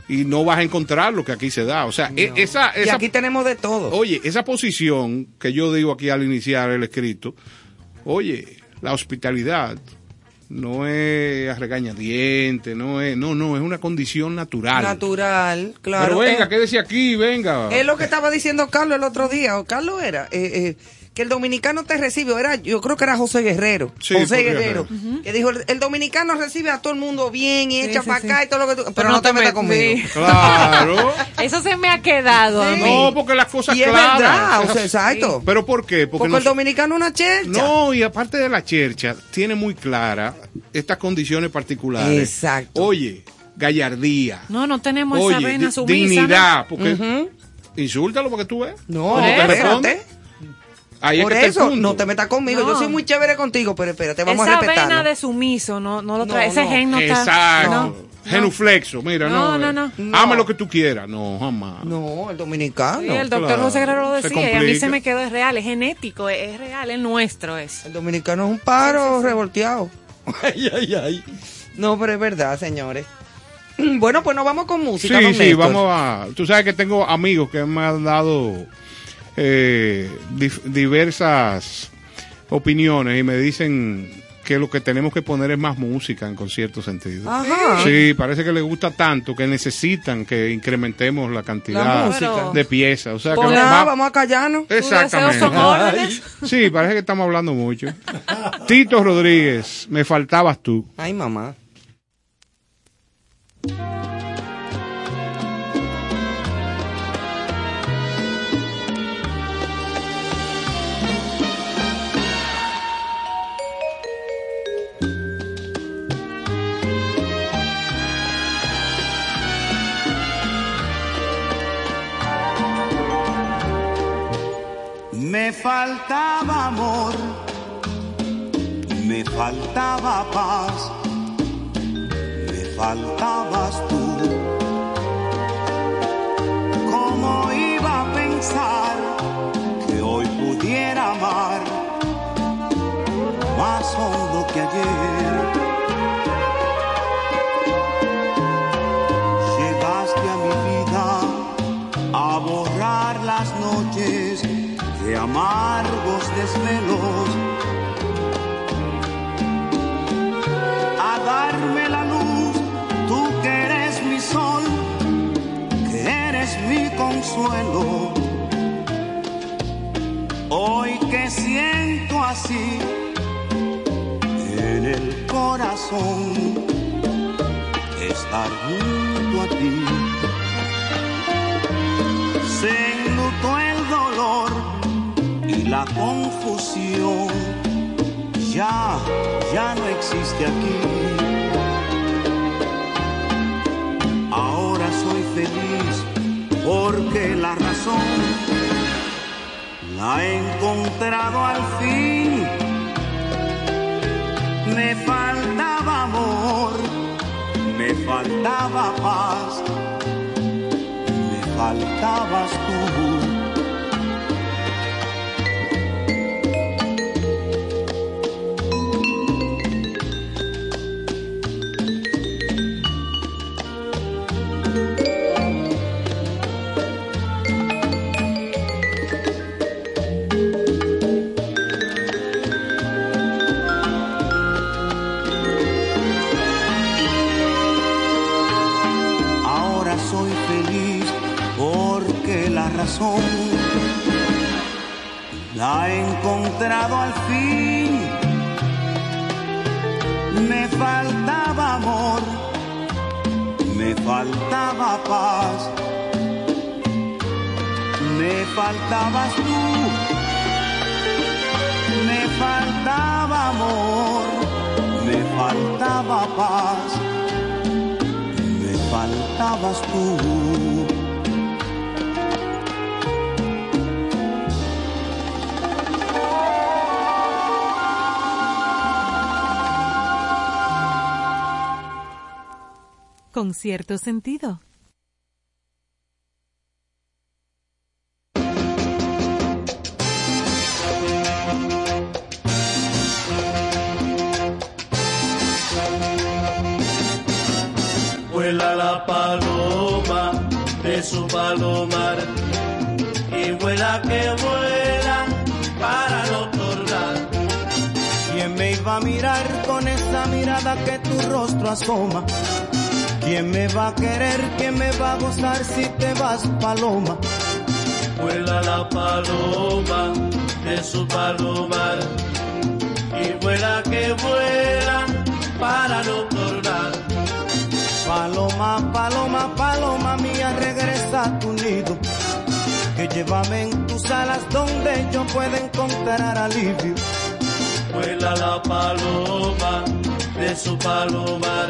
y no vas a encontrar lo que aquí se da. O sea, e- esa, Y esa aquí tenemos de todo. Oye, esa posición que yo digo aquí al iniciar el escrito, oye, la hospitalidad no es a regañadiente, no es, no, no, es una condición natural. Natural, claro. Pero venga, Eh, quédese aquí, venga. Es lo que estaba diciendo Carlos el otro día, o Carlos era, eh, eh, que el dominicano te recibe, o era, yo creo que era José Guerrero, Sí, José Guerrero, que dijo, el, el dominicano recibe a todo el mundo bien y Sí, echa sí, para sí. acá y todo lo que tú, pero, no, te metas met- conmigo. sí. [LAUGHS] Claro. [LAUGHS] Eso se me ha quedado a Sí. mí. No, porque las cosas Y es claras. verdad, o esas- sea, exacto. Pero ¿por qué? Porque, nos- el dominicano es una chercha. No, y aparte de la chercha, tiene muy clara estas condiciones particulares. Exacto. Oye, gallardía. No, no tenemos esa Oye, vena di- sumisa. dignidad, porque Ujú. insúltalo porque tú ves. No, Cuando te espérate. responde, ahí es Por eso, no te metas conmigo. No. Yo soy muy chévere contigo, pero espérate, vamos Esa a respetarnos. vena de sumiso, no, no lo No, trae. Ese no. gen no está. Exacto. no. Genuflexo, mira, no. No, no, eh, no. Ama lo que tú quieras. No, jamás. No, el dominicano. Sí, el doctor claro. José Guerrero lo decía y a mí se me quedó, es real, es genético, es, es real, es nuestro es. El dominicano es un paro revolteado. [LAUGHS] Ay, ay, ay. No, pero es verdad, señores. Bueno, pues nos vamos con música. Sí, sí, Néstor. vamos a. Tú sabes que tengo amigos que me han dado eh, diversas opiniones y me dicen que lo que tenemos que poner es más música en cierto sentido. Ajá. Sí, parece que les gusta tanto que necesitan que incrementemos la cantidad de piezas. O sea, que vamos a callarnos. Exactamente. Sí, parece que estamos hablando mucho. Tito Rodríguez, me faltabas tú. Ay, mamá. Me faltaba amor, me faltaba paz, me faltabas tú. ¿Cómo iba a pensar que hoy pudiera amar más hondo que ayer? Llegaste a mi vida a borrar las noches de amargos desvelos, a darme la luz, tú que eres mi sol, que eres mi consuelo. Hoy que siento así en el corazón estar junto a ti la confusión. Ya, ya no existe aquí. Ahora soy feliz porque la razón la he encontrado al fin. Me faltaba amor, me faltaba paz me faltabas tú. Porque la encontrado al fin. Me faltaba amor, me faltaba paz, me faltabas tú, me faltaba amor, me faltaba paz, me faltabas tú. Con cierto sentido. Vuela la paloma de su palomar y vuela que vuela para no tornar. ¿Quién me iba a mirar con esa mirada que tu rostro asoma? ¿Quién me va a querer? ¿Quién me va a gozar si te vas, paloma? Vuela la paloma de su palomar y vuela que vuela para no tornar. Paloma, paloma, paloma mía, regresa a tu nido. Que llévame en tus alas donde yo pueda encontrar alivio. Vuela la paloma de su palomar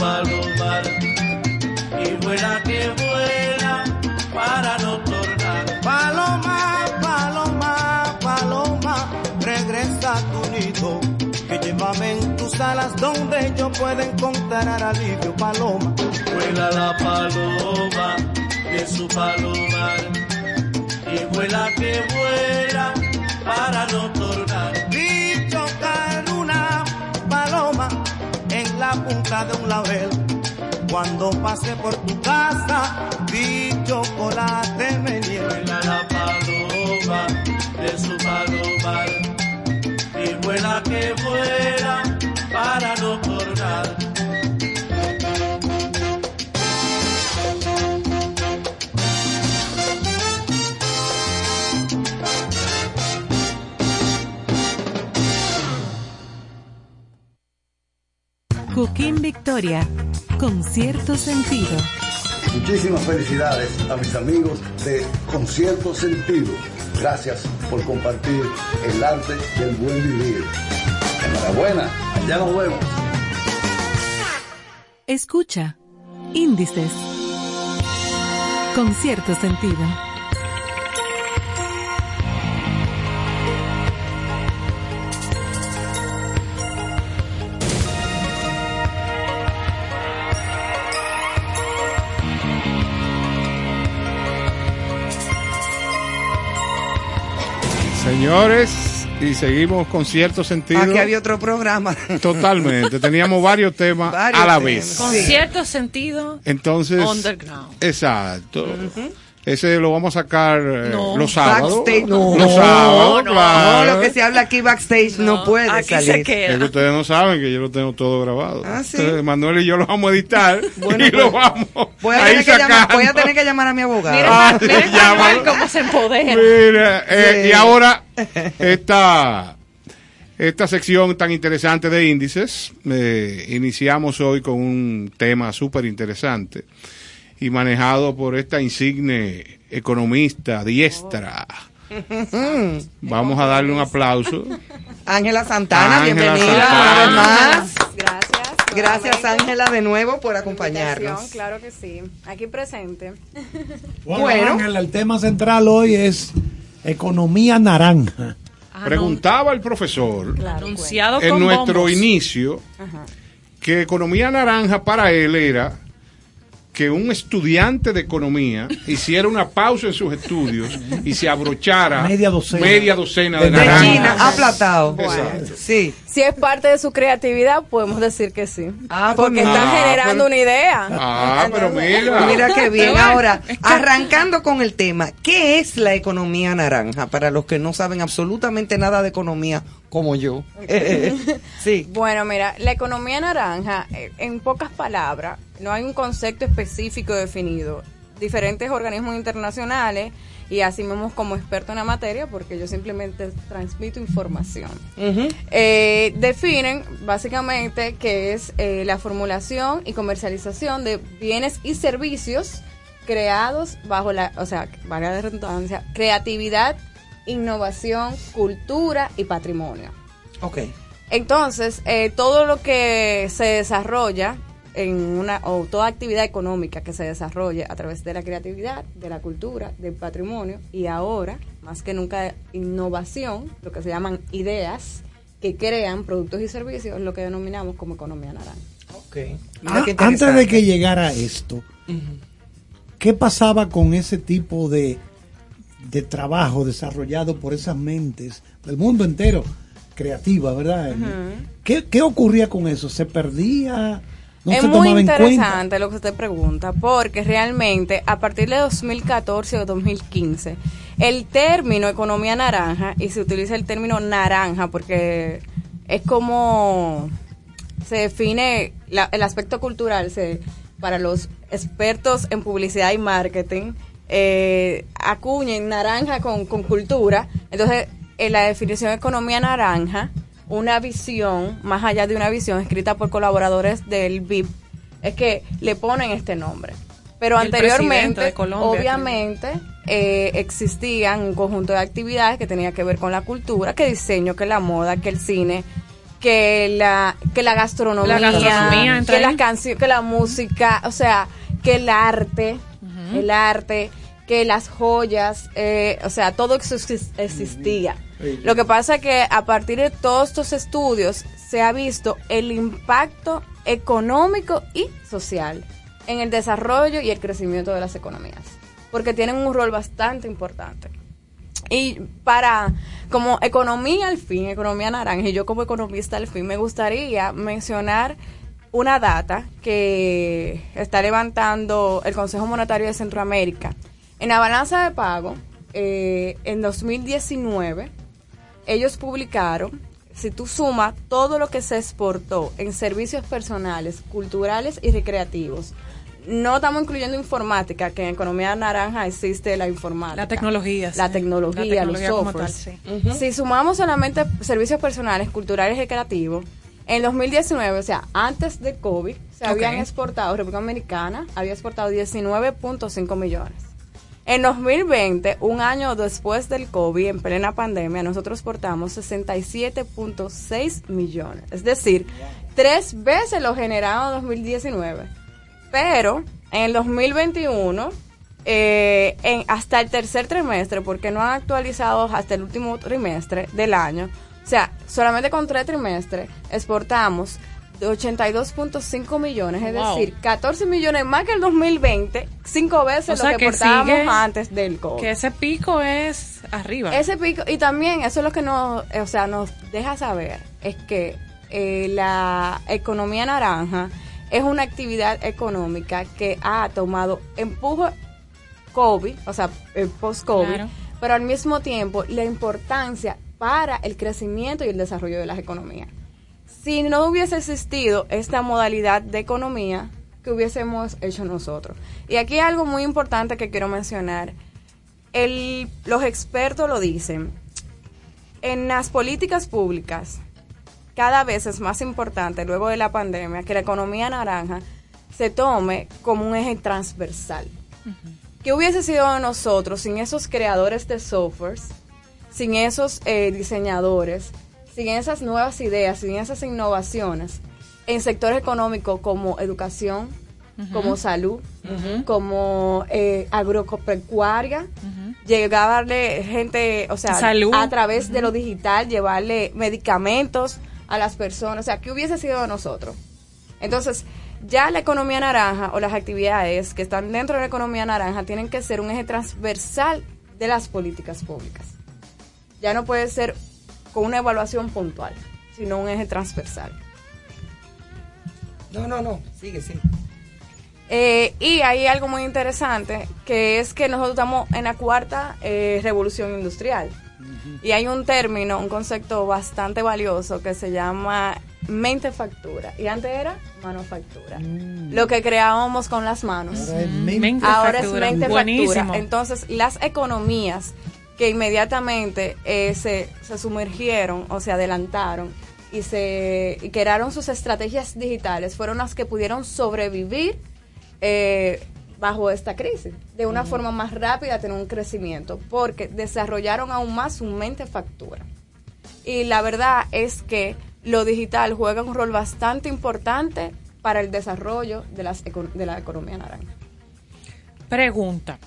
Palomar y vuela que vuela para no tornar. Paloma, paloma, paloma, regresa a tu nido. Que llévame en tus alas donde yo pueda encontrar alivio, paloma. Vuela la paloma de su palomar y vuela que vuela para no tornar. La punta de un laurel. Cuando pasé por tu casa, vi chocolate meniel. Vuela la paloma de su palomar y vuela que vuela para no Cooking Victoria. Con cierto sentido. Muchísimas felicidades a mis amigos de Concierto Sentido. Gracias por compartir el arte del buen vivir. Enhorabuena, allá nos vemos. Escucha. Índices. Con cierto sentido. Señores, y seguimos con cierto sentido. Aquí había otro programa. Totalmente. Teníamos varios temas Varios a la temas. vez. Con Sí. cierto sentido, Entonces, underground. exacto. Ese lo vamos a sacar eh, No. los sábados. Backstage, no. Los sábados, No, claro. No, lo que se habla aquí backstage no, puede aquí salir. se Es que queda. ustedes no saben que yo lo tengo todo grabado. Ah, ¿sí? Entonces, Manuel y yo lo vamos a editar [LAUGHS] Bueno, y lo pues, vamos Voy a, a tener ir que llamar, voy a tener que llamar a mi abogado. Miren, Ah, Manuel bueno. cómo se empodera. Mira, eh, Sí. y ahora [LAUGHS] esta, esta sección tan interesante de índices, eh, iniciamos hoy con un tema súper interesante y manejado por esta insigne economista diestra. Vamos a darle un aplauso. Ángela Santana, Ángela bienvenida Santana. una vez más. Gracias. Gracias. Ángela de nuevo por acompañarnos. Claro que sí. Aquí presente. Bueno, Bueno. Ángel, el tema central hoy es economía naranja. Ah, Preguntaba el profesor Claro. En con nuestro bombos. inicio que economía naranja para él era que un estudiante de economía hiciera una pausa en sus estudios y se abrochara Media docena. media docena de, De De naranjas. China, aplatado. Sí. Si es parte de su creatividad, podemos decir que sí. Ah, pues Porque mira. están Ah, generando pero- una idea. Ah, pero mira. Mira qué bien. Ahora, arrancando con el tema, ¿qué es la economía naranja? Para los que no saben absolutamente nada de economía, como yo. [LAUGHS] [LAUGHS] sí. Bueno, mira, la economía naranja, eh, en pocas palabras, no hay un concepto específico definido. Diferentes organismos internacionales y así mismo como experto en la materia, porque yo simplemente transmito información. Eh, definen básicamente que es eh, la formulación y comercialización de bienes y servicios creados bajo la, o sea, valga la redundancia, creatividad, innovación, cultura y patrimonio. Ok. Entonces, eh, todo lo que se desarrolla en una, o toda actividad económica que se desarrolle a través de la creatividad, de la cultura, del patrimonio y ahora, más que nunca, innovación, lo que se llaman ideas que crean productos y servicios, es lo que denominamos como economía naranja. Ok. Ah, antes de que llegara esto, ¿qué pasaba con ese tipo de, de trabajo desarrollado por esas mentes del mundo entero, creativa, verdad? ¿Qué, qué ocurría con eso? ¿Se perdía? ¿No es muy interesante lo que usted pregunta, porque realmente a partir de 2014 o 2015, el término economía naranja, y se utiliza el término naranja porque es como se define la- el aspecto cultural se, para los expertos en publicidad y marketing, eh, acuñen naranja con, con cultura. Entonces, en la definición de economía naranja, una visión, más allá de una visión escrita por colaboradores del BIP, es que le ponen este nombre. Pero Y anteriormente, Colombia, obviamente, eh, existían un conjunto de actividades que tenía que ver con la cultura, que diseño, que la moda, que el cine, que la, que la gastronomía, La gastronomía que las canciones, que la música, o sea, que el arte, el arte, que las joyas, eh, o sea, todo eso exis- Lo que pasa es que a partir de todos estos estudios se ha visto el impacto económico y social en el desarrollo y el crecimiento de las economías, porque tienen un rol bastante importante. Y para, como economía al fin, economía naranja, y yo como economista al fin, me gustaría mencionar una data que está levantando el Consejo Monetario de Centroamérica. En la balanza de pago, eh, en 2019, ellos publicaron, si tú sumas todo lo que se exportó en servicios personales, culturales y recreativos, no estamos incluyendo informática, que en economía naranja existe la informática. La tecnología, La sí. tecnología, La tecnología los softwares. sí. Si sumamos solamente servicios personales, culturales y recreativos, en 2019, o sea, antes de COVID, se habían exportado, República Dominicana había exportado 19.5 millones. En 2020, un año después del COVID, en plena pandemia, nosotros exportamos 67.6 millones. Es decir, tres veces lo generado en 2019. Pero en el 2021, eh, hasta el tercer trimestre, porque no han actualizado hasta el último trimestre del año, o sea, solamente con tres trimestres exportamos de 82.5 millones, es Wow. decir, 14 millones más que el 2020, cinco veces O lo que que exportábamos sigue- antes del COVID. Que ese pico es arriba. Ese pico, y también eso es lo que nos, o sea, nos deja saber, es que eh, la economía naranja es una actividad económica que ha tomado empuje COVID, o sea, post-COVID, Claro. pero al mismo tiempo la importancia para el crecimiento y el desarrollo de las economías. Si no hubiese existido esta modalidad de economía, que hubiésemos hecho nosotros? Y aquí hay algo muy importante que quiero mencionar. El, los expertos lo dicen. En las políticas públicas, cada vez es más importante, luego de la pandemia, que la economía naranja se tome como un eje transversal. ¿Qué hubiese sido de nosotros sin esos creadores de softwares, sin esos eh, diseñadores, sin esas nuevas ideas, sin esas innovaciones en sectores económicos como educación, como salud, como eh, agropecuaria, llegar a darle gente, o sea, Salud. a través de lo digital, llevarle medicamentos a las personas, o sea, ¿qué hubiese sido de nosotros? Entonces, Ya la economía naranja o las actividades que están dentro de la economía naranja tienen que ser un eje transversal de las políticas públicas. Ya no puede ser con una evaluación puntual, sino un eje transversal. No, no, no. Sigue, sigue. Eh, y hay algo muy interesante, que es que nosotros estamos en la cuarta eh, revolución industrial. Y hay un término, un concepto bastante valioso que se llama mentefactura. Y antes era manufactura. Lo que creábamos con las manos. Ahora es men- Mente Ahora es factura. Entonces, las economías que inmediatamente eh, se, se sumergieron o se adelantaron y se y crearon sus estrategias digitales fueron las que pudieron sobrevivir eh, bajo esta crisis de una forma más rápida, tener un crecimiento, porque desarrollaron aún más su mente factura. Y la verdad es que lo digital juega un rol bastante importante para el desarrollo de, las de la economía naranja. Pregunta.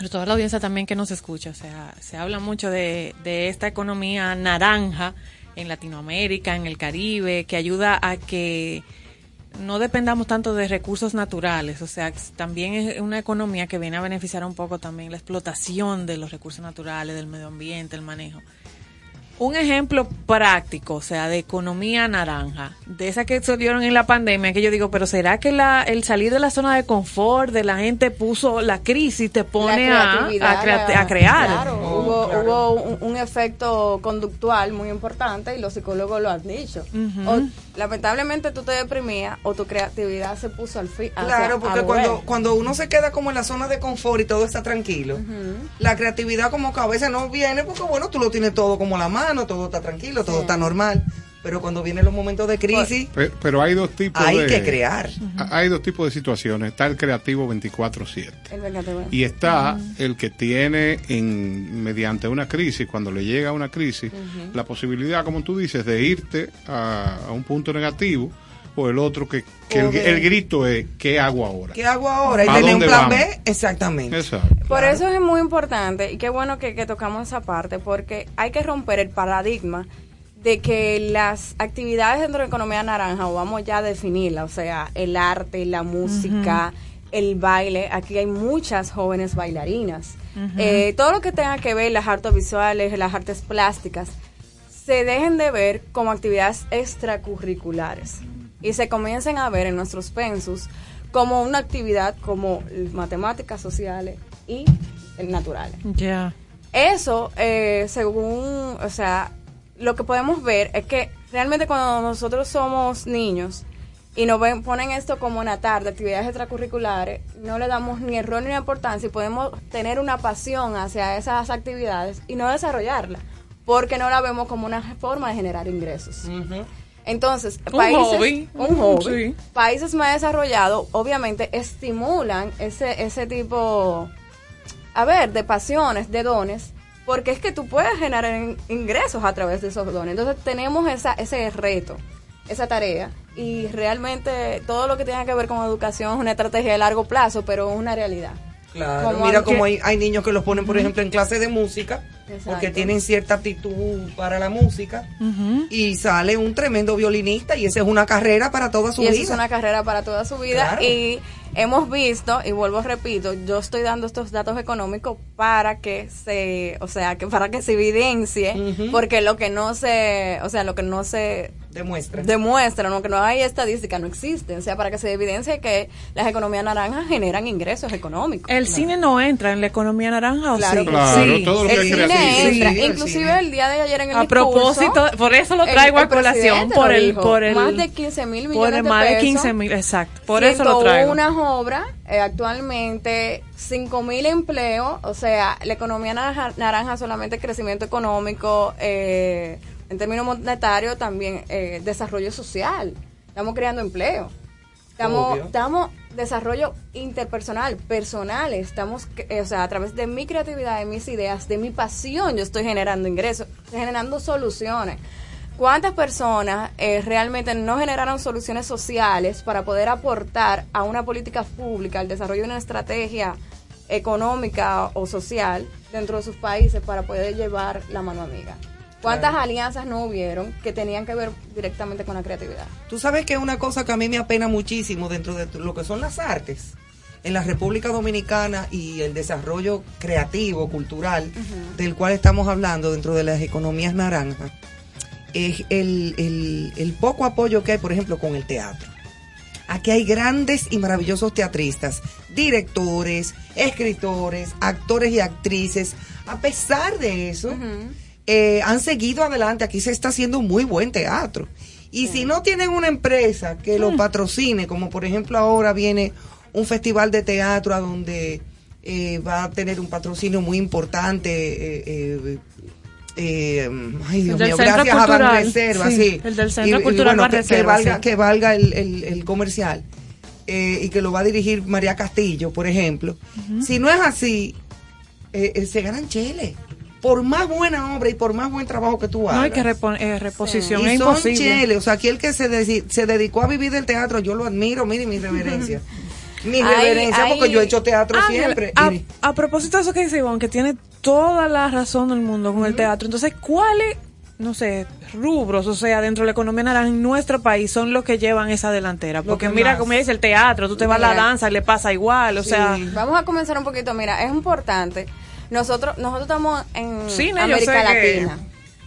Pero toda la audiencia también que nos escucha, o sea, se habla mucho de, de esta economía naranja en Latinoamérica, en el Caribe, que ayuda a que no dependamos tanto de recursos naturales, o sea, también es una economía que viene a beneficiar un poco también la explotación de los recursos naturales, del medio ambiente, el manejo. Un ejemplo práctico, o sea, de economía naranja, de esa que salieron en la pandemia, que yo digo, pero ¿será que la, el salir de la zona de confort de la gente puso la crisis, te pone a, creatividad, a crea- la- a crear? Claro, Oh, hubo, claro. hubo un, un efecto conductual muy importante y los psicólogos lo han dicho. O, lamentablemente tú te deprimías o tu creatividad se puso al fin. Claro, porque cuando, cuando uno se queda como en la zona de confort y todo está tranquilo, la creatividad como que a veces no viene porque bueno, tú lo tienes todo como la mano, todo está tranquilo, todo está normal, pero cuando vienen los momentos de crisis, Pe- Pero, hay dos tipos hay de... que crear. Hay dos tipos de situaciones. Está el creativo 24-7. El vengateo. Y está el que tiene en mediante una crisis, cuando le llega una crisis, la posibilidad, como tú dices, de irte a, a un punto negativo o el otro que, que el, grito es ¿qué hago ahora? ¿Qué hago ahora? Y ¿A tener un dónde plan vamos? B, exactamente. Exacto. Por eso es muy importante y qué bueno que, que tocamos esa parte, porque hay que romper el paradigma de que las actividades dentro de economía naranja, o vamos ya a definirla, o sea, el arte, la música, el baile, aquí hay muchas jóvenes bailarinas, Eh, todo lo que tenga que ver las artes visuales, las artes plásticas, se dejen de ver como actividades extracurriculares y se comiencen a ver en nuestros pensus como una actividad como matemáticas sociales y naturales. Ya. Eso, eh, según, o sea, lo que podemos ver es que realmente cuando nosotros somos niños y nos ven, ponen esto como una tarde, actividades extracurriculares, no le damos ni error ni importancia y podemos tener una pasión hacia esas actividades y no desarrollarla, porque no la vemos como una forma de generar ingresos. Entonces, Un países, hobby. un hobby, Sí. países más desarrollados, obviamente, estimulan ese, ese tipo, a ver, de pasiones, de dones, porque es que tú puedes generar in- ingresos a través de esos dones. Entonces, tenemos esa, ese reto, esa tarea, y realmente todo lo que tenga que ver con educación es una estrategia de largo plazo, pero es una realidad. Claro, Como mira como hay, hay niños que los ponen, por ejemplo, en clases de música, Exacto. porque tienen cierta aptitud para la música, y sale un tremendo violinista y esa es una carrera para toda su y vida. es una carrera para toda su vida Claro. y hemos visto y vuelvo repito yo estoy dando estos datos económicos para que se o sea que para que se evidencie porque lo que no se o sea lo que no se Demuestra. demuestra no que no hay estadística no existe o sea para que se evidencie que las economías naranjas generan ingresos económicos ¿El cine no entra en la economía naranja o Claro sí? Claro, Sí. todo lo que el cine creativo. entra, Sí, el inclusive cine. el día de ayer en el A discurso, propósito, por eso lo el- traigo el a colación, por el, dijo, por el, más de 15 mil por millones el de más de pesos 15 mil, exacto, por eso lo traigo. unas obras, eh, actualmente 5 mil empleos, o sea, la economía naranja, naranja solamente crecimiento económico, eh, en términos monetarios también eh, desarrollo social. Estamos creando empleo. Estamos, Obvio. estamos desarrollo interpersonal, personal, estamos, eh, o sea, a través de mi creatividad, de mis ideas, de mi pasión, yo estoy generando ingresos, estoy generando soluciones. ¿Cuántas personas eh, realmente no generaron soluciones sociales para poder aportar a una política pública, al desarrollo de una estrategia económica o social dentro de sus países para poder llevar la mano amiga? ¿Cuántas alianzas no hubieron que tenían que ver directamente con la creatividad? Tú sabes que una cosa que a mí me apena muchísimo dentro de lo que son las artes en la República Dominicana y el desarrollo creativo, cultural, del cual estamos hablando dentro de las economías naranjas, es el, el- el poco apoyo que hay, por ejemplo, con el teatro. Aquí hay grandes y maravillosos teatristas, directores, escritores, actores y actrices. A pesar de eso, eh, han seguido adelante. Aquí se está haciendo muy buen teatro. Y si no tienen una empresa que lo patrocine, como por ejemplo ahora viene un festival de teatro a donde eh, va a tener un patrocinio muy importante. eh, eh, ay, Dios mío, gracias a Banreserva, sí, sí. el del Centro Y- y Cultural bueno, que- valga, sí. que valga el, el- el comercial y que lo va a dirigir María Castillo, por ejemplo. Si no es así, se ganan cheles. Por más buena obra y por más buen trabajo que tú hagas. No hay que repon- eh, reposición, Y es son imposible. cheles. O sea, aquí el que se, se dedicó a vivir del teatro, yo lo admiro, mire mi reverencia. mi Ay, reverencia, porque ay. yo he hecho teatro Ángel, siempre. A, propósito de eso que dice Ivonne, que tiene toda la razón del mundo con el teatro. Entonces, ¿cuáles, no sé, rubros, o sea, dentro de la economía naranja en nuestro país son los que llevan esa delantera? Porque que mira, más. como dice el teatro, tú te vas a la danza y le pasa igual, o sea... Vamos a comenzar un poquito. Mira, es importante. Nosotros nosotros estamos en América que- Latina,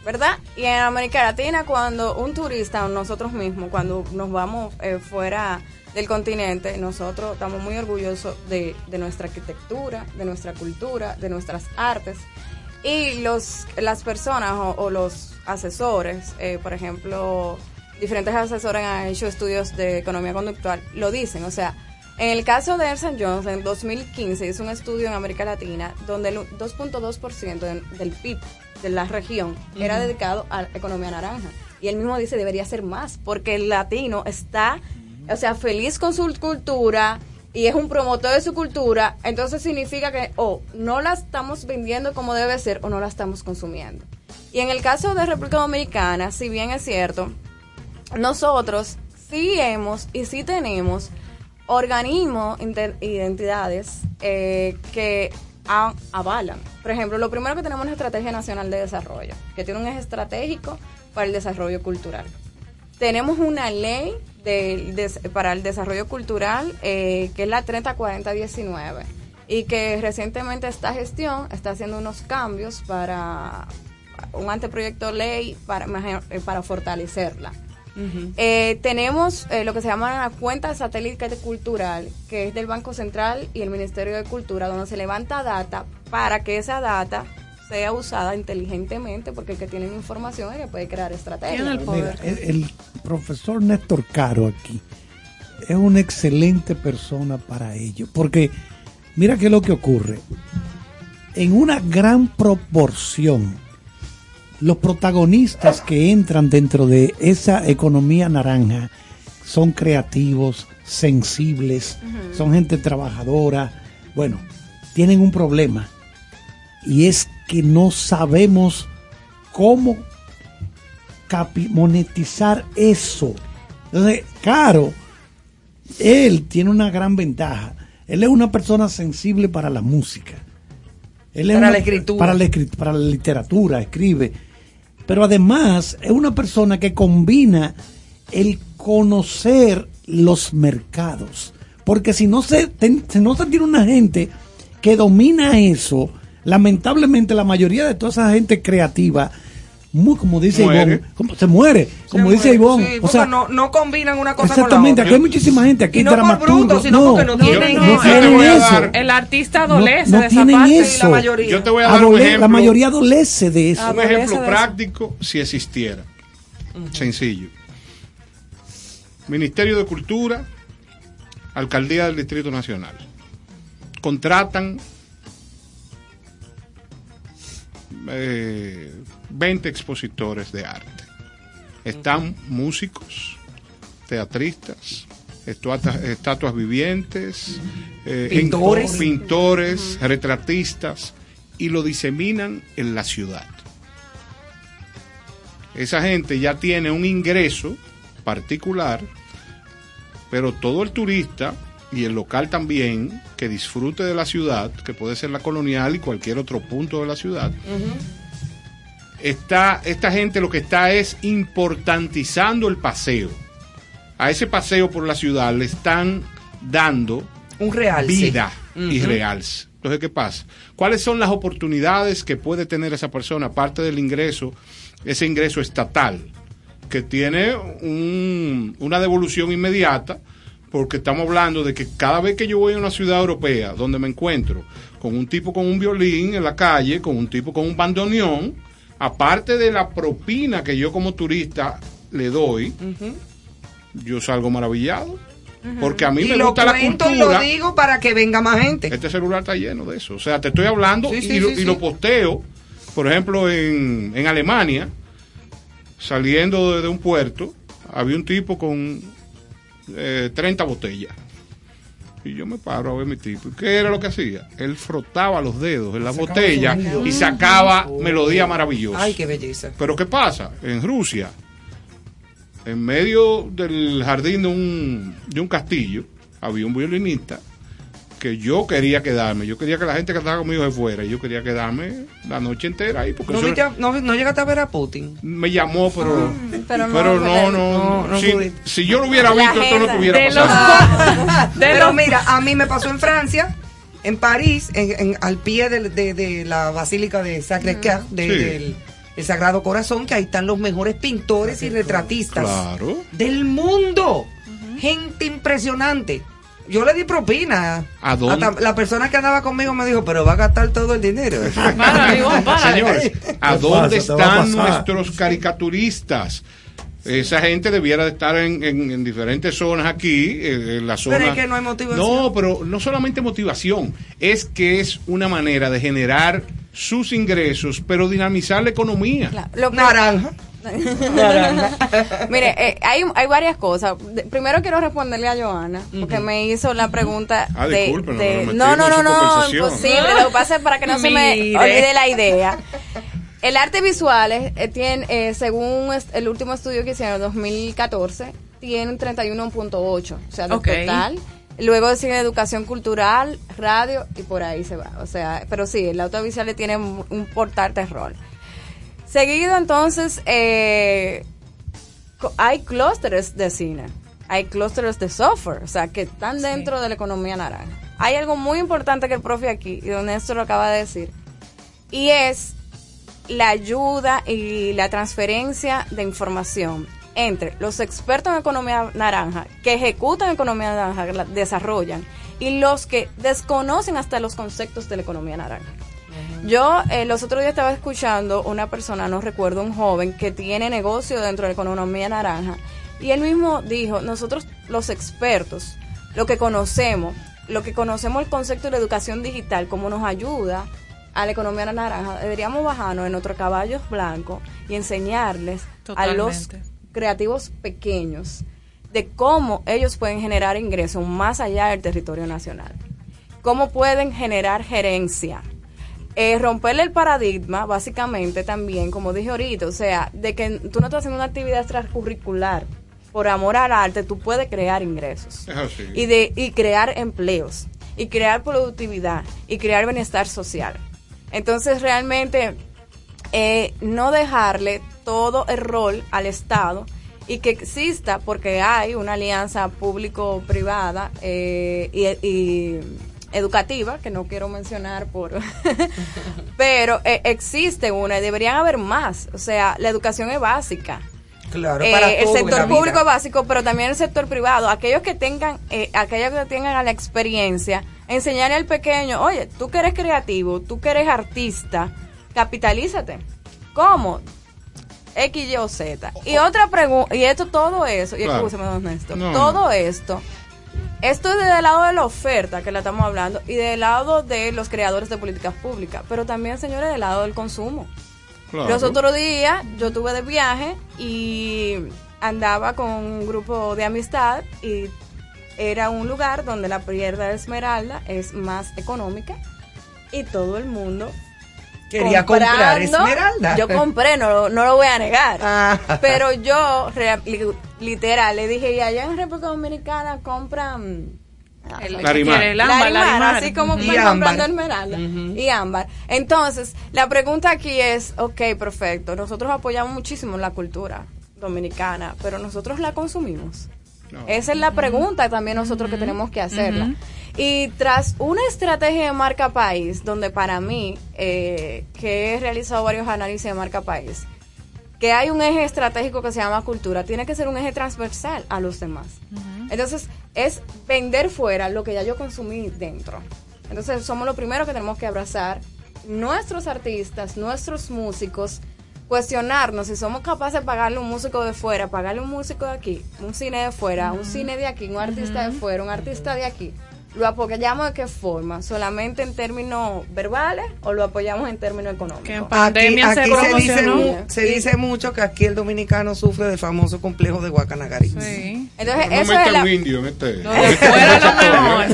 ¿verdad? Y en América Latina, cuando un turista o nosotros mismos, cuando nos vamos eh, fuera del continente, nosotros estamos muy orgullosos de, de nuestra arquitectura, de nuestra cultura, de nuestras artes. Y los, las personas o, o los asesores, eh, por ejemplo, diferentes asesores han hecho estudios de economía conductual, lo dicen. O sea, en el caso de Ernst Jones, en 2015 hizo un estudio en América Latina donde el 2.2% de- del PIB de la región era dedicado a la economía naranja. Y él mismo dice debería ser más, porque el latino está, o sea, feliz con su cultura y es un promotor de su cultura, entonces significa que o no la estamos vendiendo como debe ser o no la estamos consumiendo. Y en el caso de República Dominicana, si bien es cierto, nosotros sí hemos y sí tenemos organismos, identidades eh, que avalan. Por ejemplo, lo primero que tenemos es la Estrategia Nacional de Desarrollo, que tiene un eje estratégico para el desarrollo cultural. Tenemos una ley para el desarrollo cultural eh, que es la 304019 y que recientemente esta gestión está haciendo unos cambios para un anteproyecto ley para, eh, para fortalecerla. Eh, tenemos eh, lo que se llama la cuenta de satélite cultural, que es del Banco Central y el Ministerio de Cultura, donde se levanta data para que esa data sea usada inteligentemente, porque el que tiene información es que puede crear estrategias. Mira, el, el profesor Néstor Caro aquí es una excelente persona para ello, porque mira qué es lo que ocurre. En una gran proporción, los protagonistas que entran dentro de esa economía naranja son creativos, sensibles, son gente trabajadora. Bueno, tienen un problema y es que no sabemos cómo monetizar eso. Entonces, Caro, él tiene una gran ventaja. Él es una persona sensible para la música. Él es Para una- la escritura. Para la, escrit- para la literatura, escribe. Pero además es una persona que combina el conocer los mercados. Porque si no se, ten- si no se tiene una gente que domina eso, lamentablemente la mayoría de toda esa gente creativa, muy como dice. Ivonne, como- se muere, como Se dice. Ivonne. Sí, o porque sea, no, no combinan una cosa exactamente, con aquí la hay otra. muchísima gente, aquí Y hay no por bruto, sino porque no tienen no tienen eso. dar- El artista adolece no de esa tienen parte. eso. Yo te voy a dar un ejemplo. La mayoría adolece de eso. Un ejemplo práctico si existiera. Sencillo. Ministerio de Cultura, Alcaldía del Distrito Nacional. Contratan eh, 20 expositores de arte. Están músicos, teatristas, estatuas vivientes, eh, Pintores. pintores, retratistas, y lo diseminan en la ciudad. Esa gente ya tiene un ingreso particular, pero todo el turista y el local también que disfrute de la ciudad, que puede ser la colonial y cualquier otro punto de la ciudad, está, esta gente lo que está es importantizando el paseo. A ese paseo por la ciudad le están dando Un realce. vida y realce. Entonces, ¿qué pasa? ¿Cuáles son las oportunidades que puede tener esa persona, aparte del ingreso, ese ingreso estatal, que tiene un- una devolución inmediata? Porque estamos hablando de que cada vez que yo voy a una ciudad europea donde me encuentro con un tipo con un violín en la calle, con un tipo con un bandoneón, aparte de la propina que yo como turista le doy, yo salgo maravillado. Porque a mí y me lo gusta la y cultura. lo digo para que venga más gente. Este celular está lleno de eso. O sea, te estoy hablando Sí, sí, y, lo, sí, y sí. lo posteo. Por ejemplo, en, en Alemania, saliendo de, de un puerto, había un tipo con eh, 30 botellas. Y yo me paro a ver mi tipo. ¿Y qué era lo que hacía? Él frotaba los dedos en la Sacaba botella y sacaba melodía maravillosa. Ay, qué belleza. Pero ¿qué pasa? En Rusia, en medio del jardín de un, de un castillo, había un violinista que yo quería quedarme. Yo quería que la gente que estaba conmigo se fuera. Y yo quería quedarme la noche entera ahí. Porque ¿No, eso viste a- no, no llegaste a ver a Putin? me llamó, pero, pero pero no, no, no, no, no si, si yo lo hubiera La visto, esto no tuviera de pasado. [LAUGHS] Pero mira, a mí me pasó en Francia, en París, en, en- al pie de, de- de la Basílica de Sacré-Cœur, de- Sí. del el Sagrado Corazón, que ahí están los mejores pintores y retratistas Claro. del mundo. Gente impresionante. Yo le di propina. ¿A dónde? Hasta la persona que andaba conmigo me dijo, pero va a gastar todo el dinero. [LAUGHS] Señores, ¿a ¿Qué dónde están nuestros caricaturistas? Esa gente debiera de estar en, en- en diferentes zonas aquí, eh, en la zona. Pero es que no hay motivación. No, pero no solamente motivación, es que es una manera de generar sus ingresos, pero dinamizar la economía. Claro, lo que- Naranja. [LAUGHS] Mire, eh, hay, hay varias cosas. De- primero quiero responderle a Joana, porque me hizo la pregunta Ah, de... disculpe, no de- no, no, no, imposible. Lo que pasa es para que no se me olvide la idea. El arte visual eh, tiene, eh, según el último estudio que hicieron en 2014, tiene un 31.8, o sea, de Ok. total. Luego sigue educación cultural, radio y por ahí se va. O sea, pero sí, el audiovisual tiene un, portarte rol. Seguido entonces, eh, hay clústeres de cine, hay clústeres de software, o sea, que están dentro de la economía naranja. Hay algo muy importante que el profe aquí, y don Néstor lo acaba de decir, y es la ayuda y la transferencia de información entre los expertos en economía naranja, que ejecutan economía naranja, que la desarrollan, y los que desconocen hasta los conceptos de la economía naranja. Yo eh, los otros días estaba escuchando una persona, no recuerdo, un joven que tiene negocio dentro de la economía naranja y él mismo dijo, nosotros los expertos, lo que conocemos, lo que conocemos el concepto de la educación digital, cómo nos ayuda a la economía naranja, deberíamos bajarnos en otros caballos blancos y enseñarles a los creativos pequeños de cómo ellos pueden generar ingresos más allá del territorio nacional. Cómo pueden generar gerencia. Eh, romperle el paradigma, básicamente también, como dije ahorita, o sea, de que tú no estás haciendo una actividad extracurricular por amor al arte, tú puedes crear ingresos y de y crear empleos y crear productividad y crear bienestar social. Entonces realmente eh, no dejarle todo el rol al Estado y que exista porque hay una alianza público-privada eh, y, y educativa que no quiero mencionar por [LAUGHS] pero eh, existe una y deberían haber más o sea la educación es básica Claro, eh, para el en la sector público es básico, pero también el sector privado. Aquellos que tengan, eh, aquellos que tengan la experiencia, enseñarle al pequeño, oye, tú que eres creativo, tú que eres artista, capitalízate. ¿Cómo? X, Y o Z. Y otra pregunta, y esto, todo eso, y Claro. escúchame, don No, todo esto, esto es desde el lado de la oferta que la estamos hablando y del lado de los creadores de políticas públicas, pero también, señores, del lado del consumo. Claro. Los otros días yo tuve de viaje y andaba con un grupo de amistad y era un lugar donde la pierda de esmeralda es más económica y todo el mundo Quería comprar esmeralda. Yo compré, no, lo- no lo voy a negar. Ah. Pero yo, literal, le dije, y allá en República Dominicana compran El, el Larimar. el ámbar, Larimar, Larimar. así como Y comprando esmeralda y ámbar. Entonces, la pregunta aquí es, ok, perfecto, nosotros apoyamos muchísimo la cultura dominicana, pero nosotros la consumimos. No. Esa es la pregunta también nosotros que tenemos que hacerla. Y tras una estrategia de marca país, donde para mí, eh, que he realizado varios análisis de marca país, que hay un eje estratégico que se llama cultura, tiene que ser un eje transversal a los demás. Entonces, es vender fuera lo que ya yo consumí dentro. Entonces, somos lo primero que tenemos que abrazar nuestros artistas, nuestros músicos, cuestionarnos si somos capaces de pagarle un músico de fuera, pagarle un músico de aquí, un cine de fuera, un cine de aquí, un artista de fuera, un artista de aquí. ¿Lo apoyamos de qué forma? ¿Solamente en términos verbales o lo apoyamos en términos económicos? Que en pandemia aquí, se aquí se, dice, promocionó. mu- se dice mucho que aquí el dominicano sufre del famoso complejo de Guacanagari. Sí. Entonces, No eso meta es la, indio este. No, fuera lo mejor.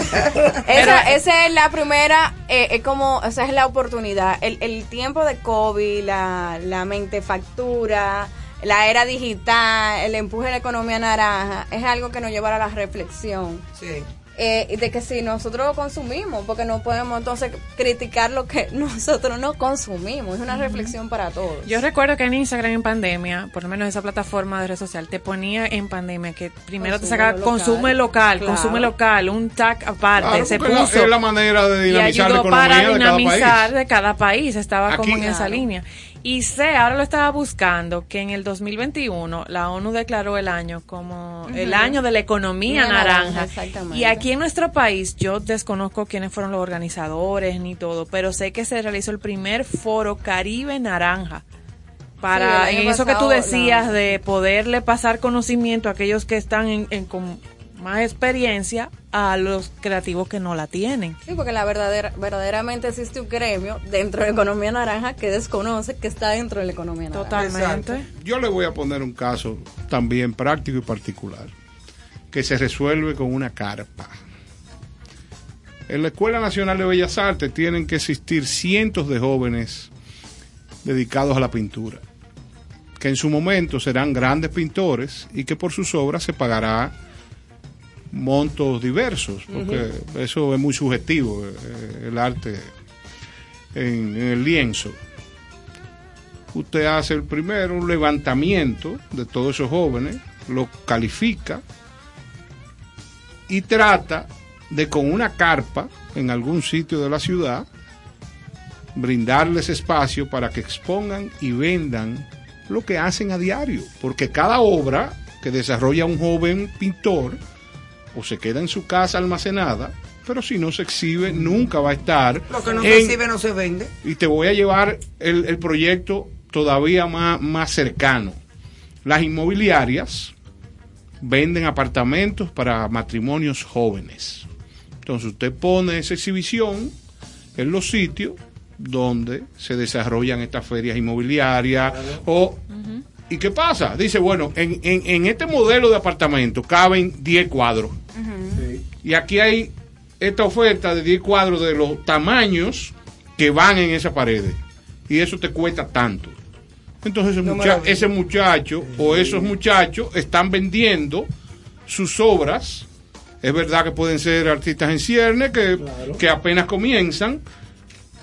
esa, esa es la primera, eh, es como, esa es la oportunidad. El, el tiempo de COVID, la, la mente factura, la era digital, el empuje de la economía naranja, es algo que nos lleva a la reflexión. Sí. Eh, y de que si nosotros lo consumimos, porque no podemos entonces criticar lo que [LAUGHS] nosotros no consumimos. Es una reflexión para todos. Yo recuerdo que en Instagram en pandemia, por lo menos esa plataforma de red social, te ponía en pandemia que primero te sacaba local. consume local, Claro. consume local, un tag aparte, Claro, se puso. es la manera de y dinamizar la ayudó economía para de cada dinamizar país. de cada país, estaba como en esa línea. Y sé, ahora lo estaba buscando, que en el 2021 la ONU declaró el año como el año de la economía naranja, naranja. exactamente. Y aquí en nuestro país, yo desconozco quiénes fueron los organizadores ni todo, pero sé que se realizó el primer foro Caribe Naranja. Para Sí, en eso que tú decías de poderle pasar conocimiento a aquellos que están en, más experiencia a los creativos que no la tienen. Sí, porque la verdadera, verdaderamente existe un gremio dentro de la economía naranja que desconoce que está dentro de la economía naranja. Totalmente. Yo le voy a poner un caso también práctico y particular, que se resuelve con una carpa. En la Escuela Nacional de Bellas Artes tienen que existir cientos de jóvenes dedicados a la pintura, que en su momento serán grandes pintores y que por sus obras se pagará montos diversos, porque eso es muy subjetivo, eh, el arte en, en el lienzo. Usted hace el primero un levantamiento de todos esos jóvenes, los califica y trata de con una carpa en algún sitio de la ciudad brindarles espacio para que expongan y vendan lo que hacen a diario, porque cada obra que desarrolla un joven pintor o se queda en su casa almacenada, pero si no se exhibe nunca va a estar Lo que no en- se exhibe no se vende. y te voy a llevar el, el proyecto todavía más, más cercano. Las inmobiliarias venden apartamentos para matrimonios jóvenes. Entonces usted pone esa exhibición en los sitios donde se desarrollan estas ferias inmobiliarias o... ¿Y qué pasa? Dice, bueno, en, en, en este modelo de apartamento caben 10 cuadros. Y aquí hay esta oferta de 10 cuadros de los tamaños que van en esa pared. Y eso te cuesta tanto. Entonces ese, No mucha- maravilla. ese muchacho o esos muchachos están vendiendo sus obras. Es verdad que pueden ser artistas en cierne que, que apenas comienzan,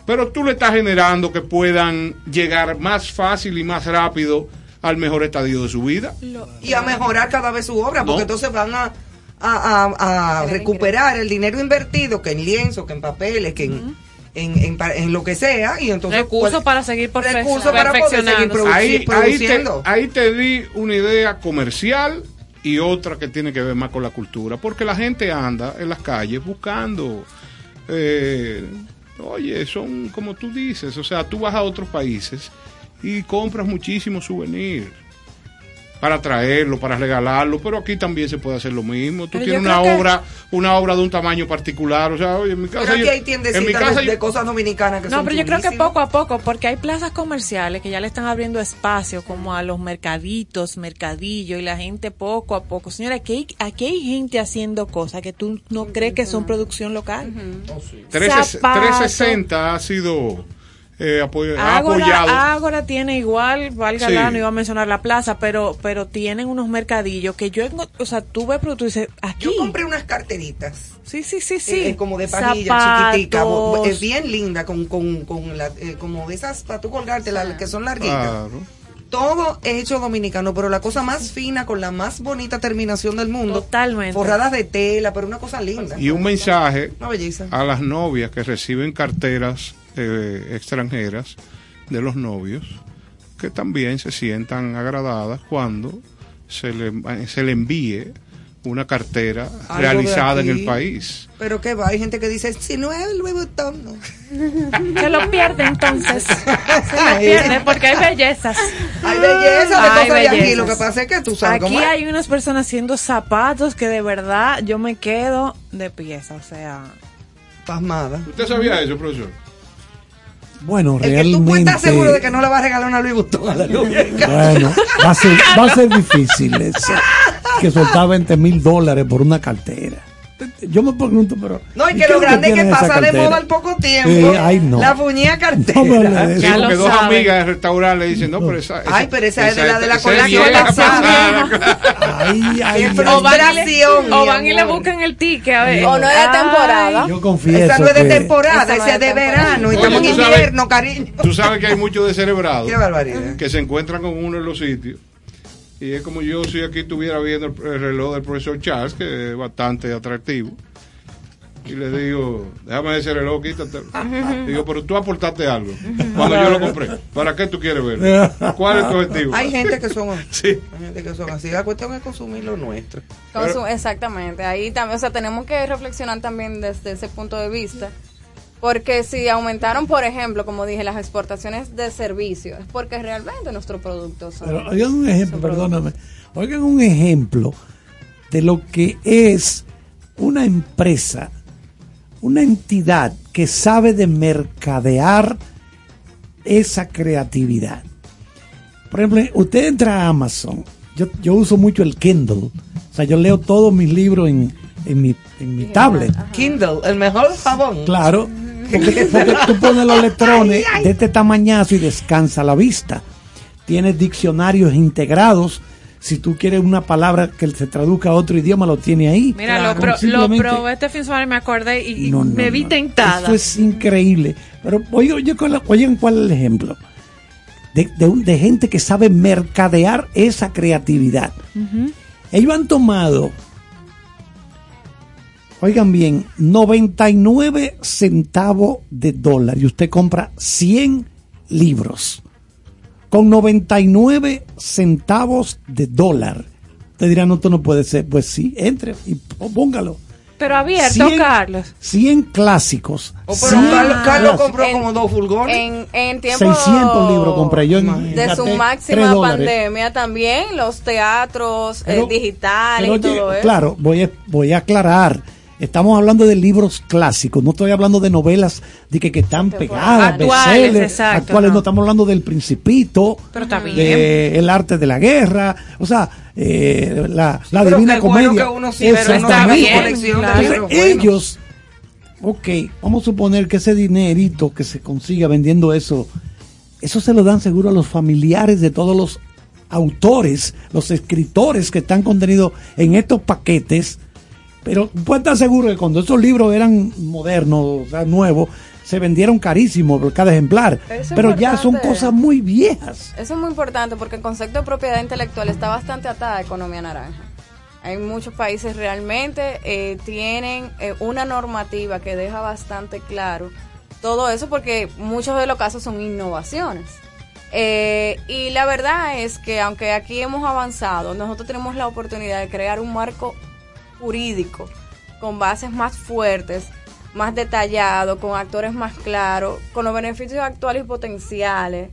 pero tú le estás generando que puedan llegar más fácil y más rápido al mejor estadio de su vida. y a mejorar cada vez su obra, No. porque entonces van a, a, a- a recuperar el dinero invertido que en lienzo, que en papeles, que en, en, en pa- en lo que sea, y entonces Recursos pues, para seguir recursos para poder seguir perfeccionándose. produ- ahí, ahí, te, produciendo. ahí te di una idea comercial y otra que tiene que ver más con la cultura, porque la gente anda en las calles buscando, eh, oye, son como tú dices, o sea, tú vas a otros países y compras muchísimos souvenirs para traerlo, para regalarlo, pero aquí también se puede hacer lo mismo. Tú Pero tienes una que- obra, una obra de un tamaño particular, o sea, oye, en mi casa Pero aquí hay en mi tiendecitas casa de, yo- de cosas dominicanas que No, son pero yo creo que poco a poco, porque hay plazas comerciales que ya le están abriendo espacio como a los mercaditos, mercadillo y la gente poco a poco. Señora, aquí hay, aquí hay gente haciendo cosas que tú no crees que son producción local. Tres- Zapatos. 360 ha sido eh, apoy- ha Ágora, apoyado. Ágora tiene igual, valga Sí. la, no iba a mencionar la plaza, pero pero tienen unos mercadillos que yo, o sea, tú ves productos y dices, aquí. Yo compré unas carteritas. Sí, sí, sí, sí. Eh, como de pajilla chiquitica, es bien linda, con, con, con la, eh, como de esas para tú colgarte, la- que son larguitas. Claro. Todo hecho dominicano, pero la cosa más fina, con la más bonita terminación del mundo. Totalmente. Forradas de tela, pero una cosa linda. Y un mensaje Una belleza. a las novias que reciben carteras eh, extranjeras de los novios, que también se sientan agradadas cuando se le, se le envíe una cartera Algo realizada en el país. Pero que va, hay gente que dice, si no es el Louis Vuitton, no. [LAUGHS] Se lo pierde entonces. [LAUGHS] Se lo pierde porque hay bellezas. Hay belleza de Hay cosas de aquí. bellezas. Lo que pasa es que tú sabes Aquí cómo hay unas personas haciendo zapatos que de verdad yo me quedo de pieza, o sea. Pasmada. ¿Usted sabía eso, profesor? Bueno, Es que tú realmente. puedes estar seguro de que no le vas a regalar una Louis Vuitton a la novia. Bueno, va a ser, va a ser [LAUGHS] difícil eso. Que soltar 20 mil dólares por una cartera. Yo me pregunto, pero. No, y ¿y que lo es que grande es que pasa de moda al poco tiempo. Eh, ay, no. La puñía cartera. [LAUGHS] No Sí, porque dos saben. amigas del restaurante le dicen, no, pero esa, esa- Ay, pero esa es de la de la es colección vieja, pasada. pasada. [LAUGHS] Ay, ay. O van, y le, Frustración, o mi van y le amor. buscan el ticket. A ver. O no es de Ay. temporada. Yo confieso. Esa no es de que- temporada, Esa es de verano. Y estamos en invierno, cariño. Tú sabes que hay muchos descerebrados Qué barbaridad. que se encuentran con uno en los sitios. Y es como yo si aquí estuviera viendo el, el reloj del profesor Charles, que es bastante atractivo. Y le digo, déjame ese reloj, quítate. [LAUGHS] Digo, pero tú aportaste algo. Cuando yo lo compré. ¿Para qué tú quieres ver? [LAUGHS] ¿Cuál es tu objetivo? Hay gente que son [LAUGHS] Sí. hay gente que son así. La cuestión es consumir lo nuestro. Exactamente, ahí también, o sea, tenemos que reflexionar también desde ese punto de vista, porque si aumentaron, por ejemplo, como dije, las exportaciones de servicios, es porque realmente nuestros productos son... Pero oigan un ejemplo, perdóname. Oigan un ejemplo de lo que es una empresa, una entidad que sabe de mercadear esa creatividad. Por ejemplo, usted entra a Amazon. Yo, yo uso mucho el Kindle. O sea, yo leo todos mis libros en, en mi, en mi tablet. Kindle, el mejor jabón. Claro. Porque, tú pones los electrones de este tamañazo y descansa la vista. Tienes diccionarios integrados. Si tú quieres una palabra que se traduzca a otro idioma, lo tiene ahí. Mira, Claro. lo, pro- lo Simplemente- probé este fin de semana y me acordé y, y No, no, me vi no. tentada. Eso es increíble. Pero oye, oye, oigan cuál es el ejemplo. De, de un- de gente que sabe mercadear esa creatividad. Ellos han tomado, oigan bien, 99 centavos de dólar y usted compra 100 libros con 99 centavos de dólar. Usted dirá, no, esto no puede ser. Pues sí, entre y póngalo. Pero abierto, 100 Carlos. 100 clásicos. Oh, pero 100 Carlos, Carlos compró En- como dos furgones. En, en tiempo 600 libros compré yo en- de su máxima pandemia también, los teatros eh, Pero- digitales pero y todo eso. Claro, voy a, voy a aclarar. Estamos hablando de libros clásicos, no estoy hablando de novelas de que, que están pegadas, Actuales, exacto, actuales, no. no estamos hablando del Principito, Pero está bien. de El arte de la guerra, o sea, eh, la, la pero divina bueno comedia. que uno sí, está bien, claro. Entonces, ellos, ok, vamos a suponer que ese dinerito que se consiga vendiendo eso, eso se lo dan seguro a los familiares de todos los autores, los escritores que están contenidos en estos paquetes. Pero puede estar seguro que cuando esos libros eran modernos, o sea, nuevos, se vendieron carísimo por cada ejemplar. Es Pero ya son cosas muy viejas. Eso es muy importante porque el concepto de propiedad intelectual está bastante atada a economía naranja. Hay muchos países realmente eh, tienen eh, una normativa que deja bastante claro todo eso porque muchos de los casos son innovaciones. Eh, y la verdad es que aunque aquí hemos avanzado, nosotros tenemos la oportunidad de crear un marco jurídico con bases más fuertes, más detallado, con actores más claros, con los beneficios actuales y potenciales,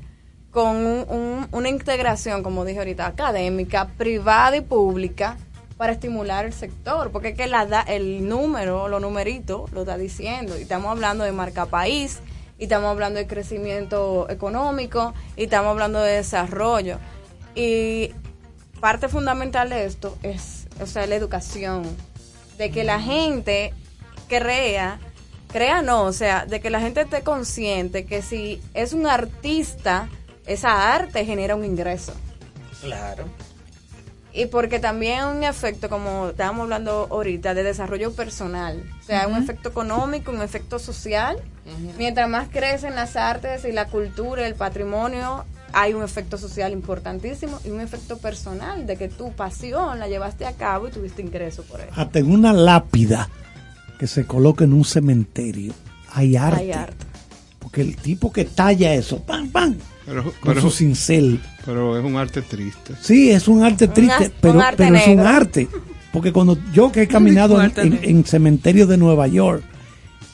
con un- un- una integración, como dije ahorita, académica, privada y pública para estimular el sector, porque es que la da, el número, los numeritos, lo está diciendo, y estamos hablando de marca país, y estamos hablando de crecimiento económico, y estamos hablando de desarrollo. Y parte fundamental de esto es, o sea, la educación, de que la gente crea crea no, o sea, de que la gente esté consciente que si es un artista, esa arte genera un ingreso. Claro. Y porque también un efecto, como estábamos hablando ahorita, de desarrollo personal. O sea, un efecto económico, un efecto social. Mientras más crecen las artes y la cultura, el patrimonio, hay un efecto social importantísimo y un efecto personal de que tu pasión la llevaste a cabo y tuviste ingreso por eso. Hasta en una lápida que se coloca en un cementerio hay arte. Hay arte. Porque el tipo que talla eso, ¡pam, pam! Pero, Con pero- su cincel. pero es un arte triste. Sí, es un arte triste, pero, un arte pero es un arte. Porque cuando yo que he [LAUGHS] caminado en, en- en cementerios de Nueva York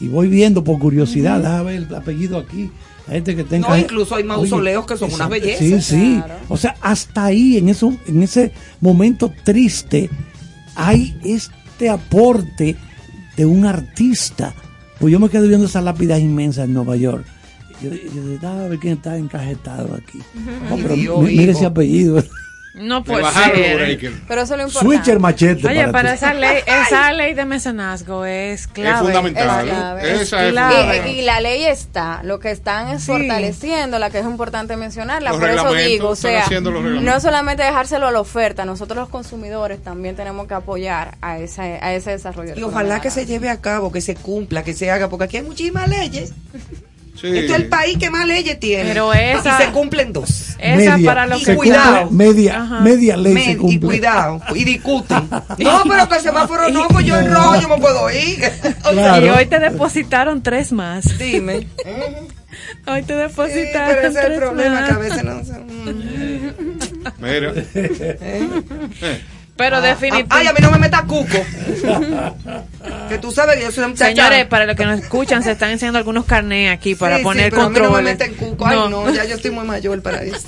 y voy viendo por curiosidad, déjame ver el apellido aquí. La gente que tenga No, incluso hay mausoleos que son unas bellezas. Sí, sí. Claro. O sea, hasta ahí, en, eso, en ese momento triste, hay este aporte de un artista. Pues yo me quedé viendo esas lápidas inmensas en Nueva York. Yo, yo decía, "Ah, a ver quién está encajetado aquí. No, pero Dios, mire hijo. ese apellido. No puede ser. breakers. Pero eso es lo importante. Switcher machete. Oye, para pero ti. esa ley, [LAUGHS] esa ley de mecenazgo es clave. Es fundamental. Es clave. Esa es clave. fundamental. Y, y la ley está, lo que están es Sí. fortaleciendo, la que es importante mencionarla. Los Por eso reglamentos, digo, o sea, no solamente dejárselo a la oferta, nosotros los consumidores también tenemos que apoyar a ese, a ese desarrollo. Y ojalá que se lleve a cabo, que se cumpla, que se haga, porque aquí hay muchísimas leyes. Sí. Este es el país que más leyes tiene. Pero esa- Y se cumplen dos. Esa Media, para los Y que cuidado. media, Ajá. media ley Men, se y cumple. cuidado, y discuten. [LAUGHS] No, pero que el semáforo no, pues yo en rojo yo me puedo ir. [LAUGHS] O sea, Claro. Y hoy te depositaron tres más. dime. [LAUGHS] Hoy te Sí, depositaron pero ese es el tres problema, más. que a veces no se... Mira. Pero Ay, definitivamente. a mí no me metas cuco. que tú sabes que yo soy una muchacha. Señores, para los que nos escuchan, se están haciendo algunos carnés aquí para Sí, sí, poner pero a mí no me meten cuco. Ay, no, ya yo estoy muy mayor para eso.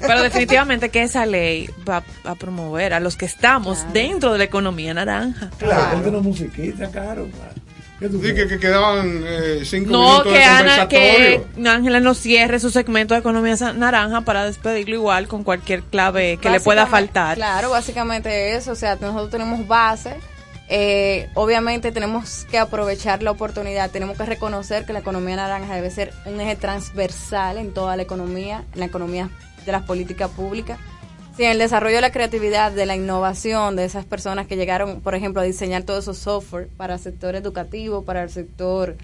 Pero definitivamente que esa ley va a promover a los que estamos dentro de la economía naranja. Claro. Ponte una musiquita, caro. ¿Qué tú Sí, que, que quedaban eh, cinco No, minutos que de Ana, que. Ángela no cierre su segmento de economía naranja para despedirlo igual con cualquier clave que le pueda faltar. Claro, básicamente eso, o sea, nosotros tenemos base, eh, obviamente tenemos que aprovechar la oportunidad, tenemos que reconocer que la economía naranja debe ser un eje transversal en toda la economía, en la economía de las políticas públicas. Sí, en el desarrollo de la creatividad, de la innovación, de esas personas que llegaron, por ejemplo, a diseñar todos esos software para el sector educativo, para el sector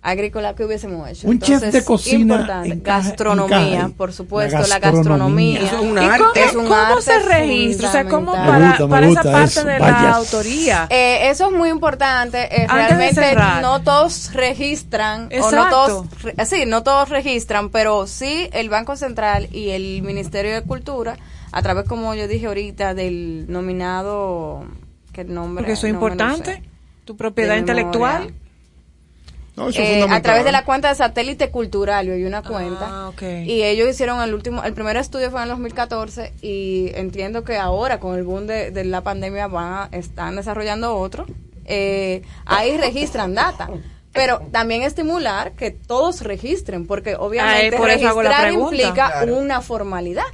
agrícola que hubiésemos hecho. Un chef de cocina importante. encaja- gastronomía, encaja- por supuesto, la la gastronomía. Eso es un ¿Y arte. cómo, Es un cómo arte se registra? O sea, ¿cómo para, gusta, esa parte eso, de vaya. la autoría? Eh, eso es muy importante. eh, realmente no todos registran, o no Exacto. todos, re- sí, no todos registran, pero sí el Banco Central y el Ministerio de Cultura, a través, como yo dije ahorita, del nominado, que el nombre. Porque eso es no importante. sé. Tu propiedad intelectual. No, Eh, a través de la cuenta de satélite cultural, yo hay una cuenta. Ah, ok. Y ellos hicieron el último, el primer estudio fue en el 2014 y entiendo que ahora con el boom de, de la pandemia van a- están desarrollando otro. Eh, ahí registran data. Pero también estimular que todos registren, porque obviamente Ah, por eso hago la registrar implica Claro. una formalidad.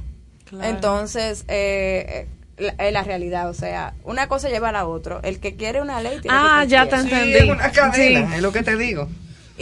Claro. Entonces, eh, eh, la, es la realidad, o sea, una cosa lleva a la otra. El que quiere una ley tiene Ah, que ya te. Sí, entendí. es una cadena, Sí. es lo que te digo.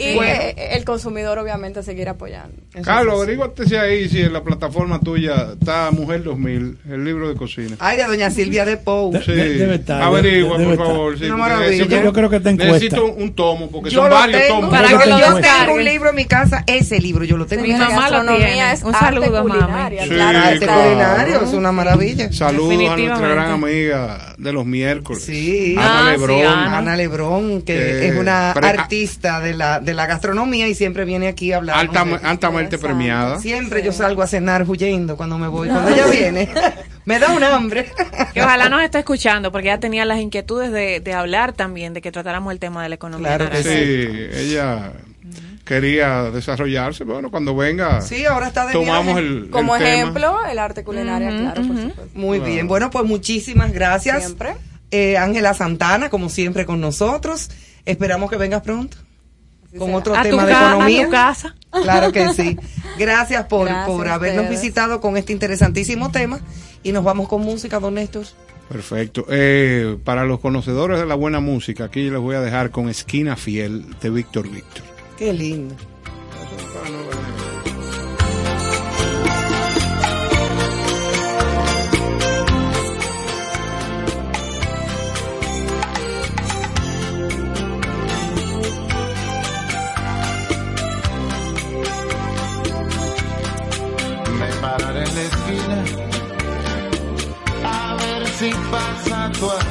Y Bueno. eh, el consumidor obviamente seguir apoyando. Carlos, averíguate si ahí, si en la plataforma tuya está Mujer 2000, el libro de cocina. Ay, de doña Silvia de Pou. De- Sí, debe estar, averigua, debe por estar. favor. sí, maravilla. necesito- Yo creo que está en Necesito un, un tomo, porque Yo son varios tengo, tomos. Para que yo tengo un libro en mi casa, ese libro yo lo tengo Mi en mi mamá casa. lo tiene. es Un saludo, culinaria, Sí, claro, Arte claro. culinario, es una maravilla. Saludos a nuestra gran amiga de los miércoles. Sí. Ana Ah, sí, Lebrón. Ana. Ana Lebrón, que es una artista de la, de la gastronomía y siempre viene aquí a hablar. Alta- altamente Exacto. premiada. Siempre yo salgo a cenar huyendo cuando me voy. Cuando ella viene, [LAUGHS] me da un hambre. Que ojalá nos esté escuchando, porque ella tenía las inquietudes de, de hablar también, de que tratáramos el tema de la economía. Claro que. Sí, ella quería desarrollarse. Bueno, cuando venga, Sí, ahora está de tomamos el, Como el tema. ejemplo, el arte culinaria, claro, por supuesto. Muy bien. Bueno, pues muchísimas gracias. Siempre. Eh, Ángela Santana, como siempre, con nosotros. Esperamos que vengas pronto. Con otro A tu tema de ca- a economía. tu casa. [LAUGHS] Claro que sí. [LAUGHS] Gracias por, Gracias por habernos visitado con este interesantísimo tema. Y nos vamos con música, don Néstor. Perfecto. Eh, para los conocedores de la buena música, aquí les voy a dejar con Esquina Fiel de Víctor Víctor. Qué lindo. Pasa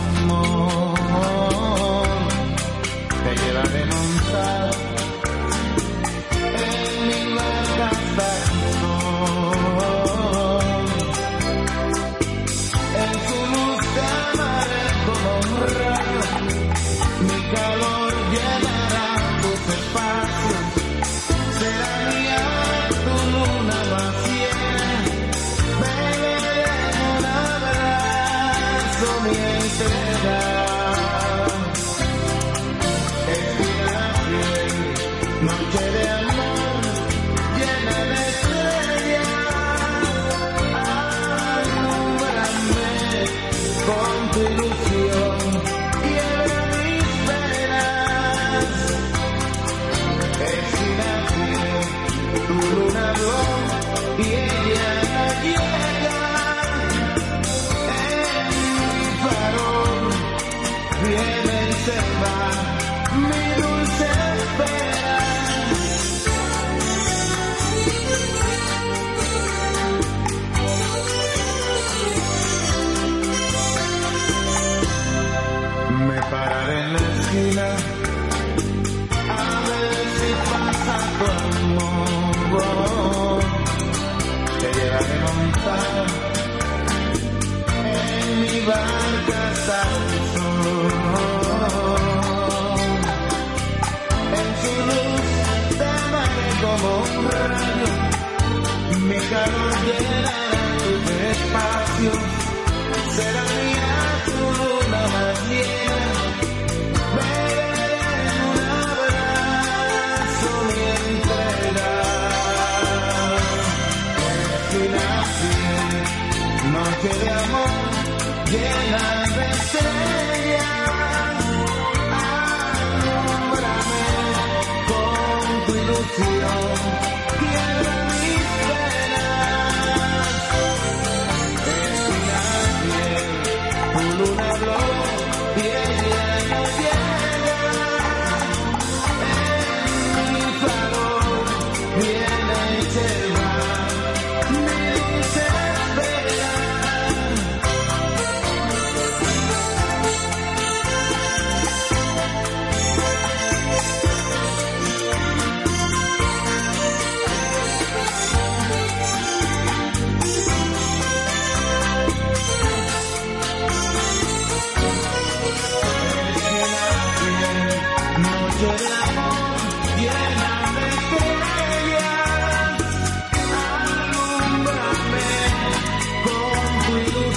calor llenará tus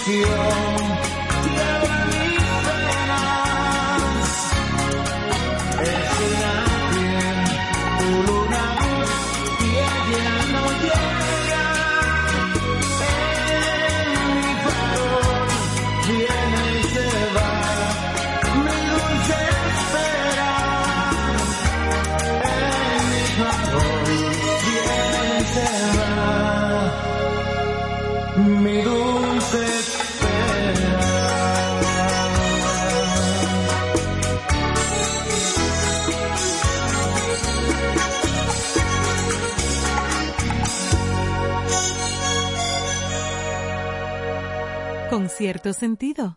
tu cierto sentido.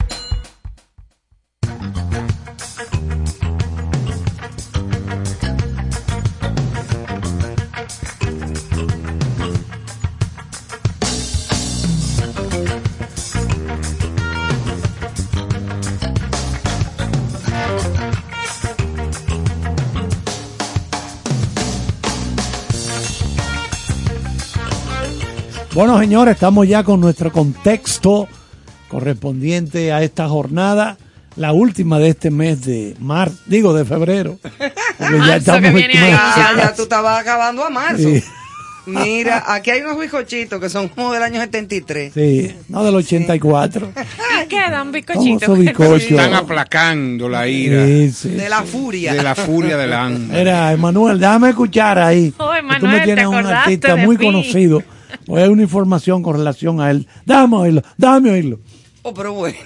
Bueno, señores, estamos ya con nuestro contexto correspondiente a esta jornada, la última de este mes de marzo, digo de febrero. Porque ya [LAUGHS] estamos Ya, ya tú estabas acabando a marzo. Sí. Mira, aquí hay unos bizcochitos que son como del año 73. Sí, no del 84. [LAUGHS] Ah, quedan ¿Cómo bizcochitos. esos bizcochos? Están aplacando la ira Sí, sí, De la furia. de la furia [LAUGHS] del hambre. Era, Emanuel, déjame escuchar ahí. Oh, que tú Emanuel, me ¿te tienes un acordaste artista muy mí? conocido. Pues hay una información con relación a él. Dame oírlo, dame oírlo. Oh, pero bueno.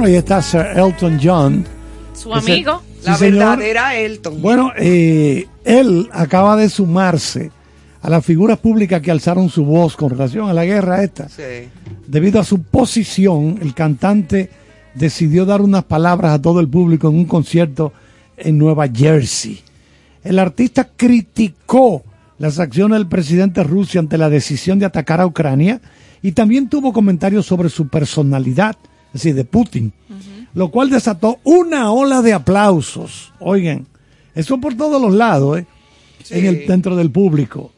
Bueno, ahí está Sir Elton John. Su amigo. La Sí, señor. verdadera Elton. Bueno, eh, él acaba de sumarse a las figuras públicas que alzaron su voz con relación a la guerra esta. Sí. Debido a su posición, el cantante decidió dar unas palabras a todo el público en un concierto en Nueva Jersey. El artista criticó las acciones del presidente Rusia ante la decisión de atacar a Ucrania y también tuvo comentarios sobre su personalidad, es decir, de Putin, lo cual desató una ola de aplausos. Oigan, eso por todos los lados, ¿eh? en el, dentro del público.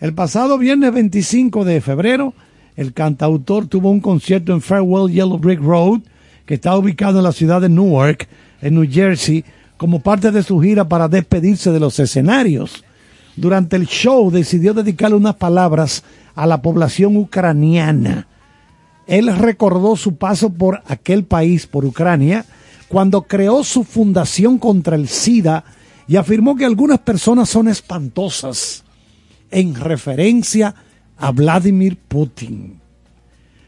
El pasado viernes 25 de febrero, el cantautor tuvo un concierto en Farewell Yellow Brick Road, que está ubicado en la ciudad de Newark, en New Jersey, como parte de su gira para despedirse de los escenarios. durante el show decidió dedicarle unas palabras a la población ucraniana. Él recordó su paso por aquel país, por Ucrania, cuando creó su fundación contra el SIDA y afirmó que algunas personas son espantosas, en referencia a Vladimir Putin.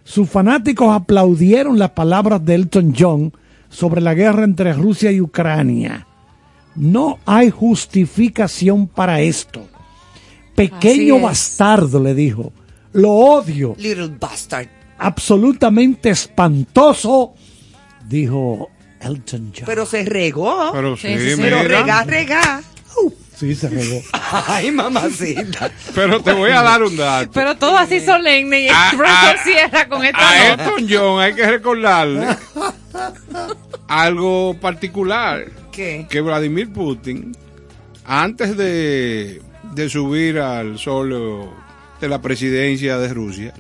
Sus fanáticos aplaudieron las palabras de Elton John sobre la guerra entre Rusia y Ucrania. No hay justificación para esto. Pequeño bastardo, le dijo. Lo odio. Little bastard. Absolutamente espantoso, dijo Elton John. Pero se regó. Pero sí, Pero mira. regá, regá. Sí, se regó. [LAUGHS] Ay, mamacita. Pero te voy a dar un dato. Pero todo así solemne y el profesor ah, cierra con esta A nota. Elton John hay que recordarle [LAUGHS] algo particular. ¿Qué? Que Vladimir Putin, antes de, de subir al solo de la presidencia de Rusia,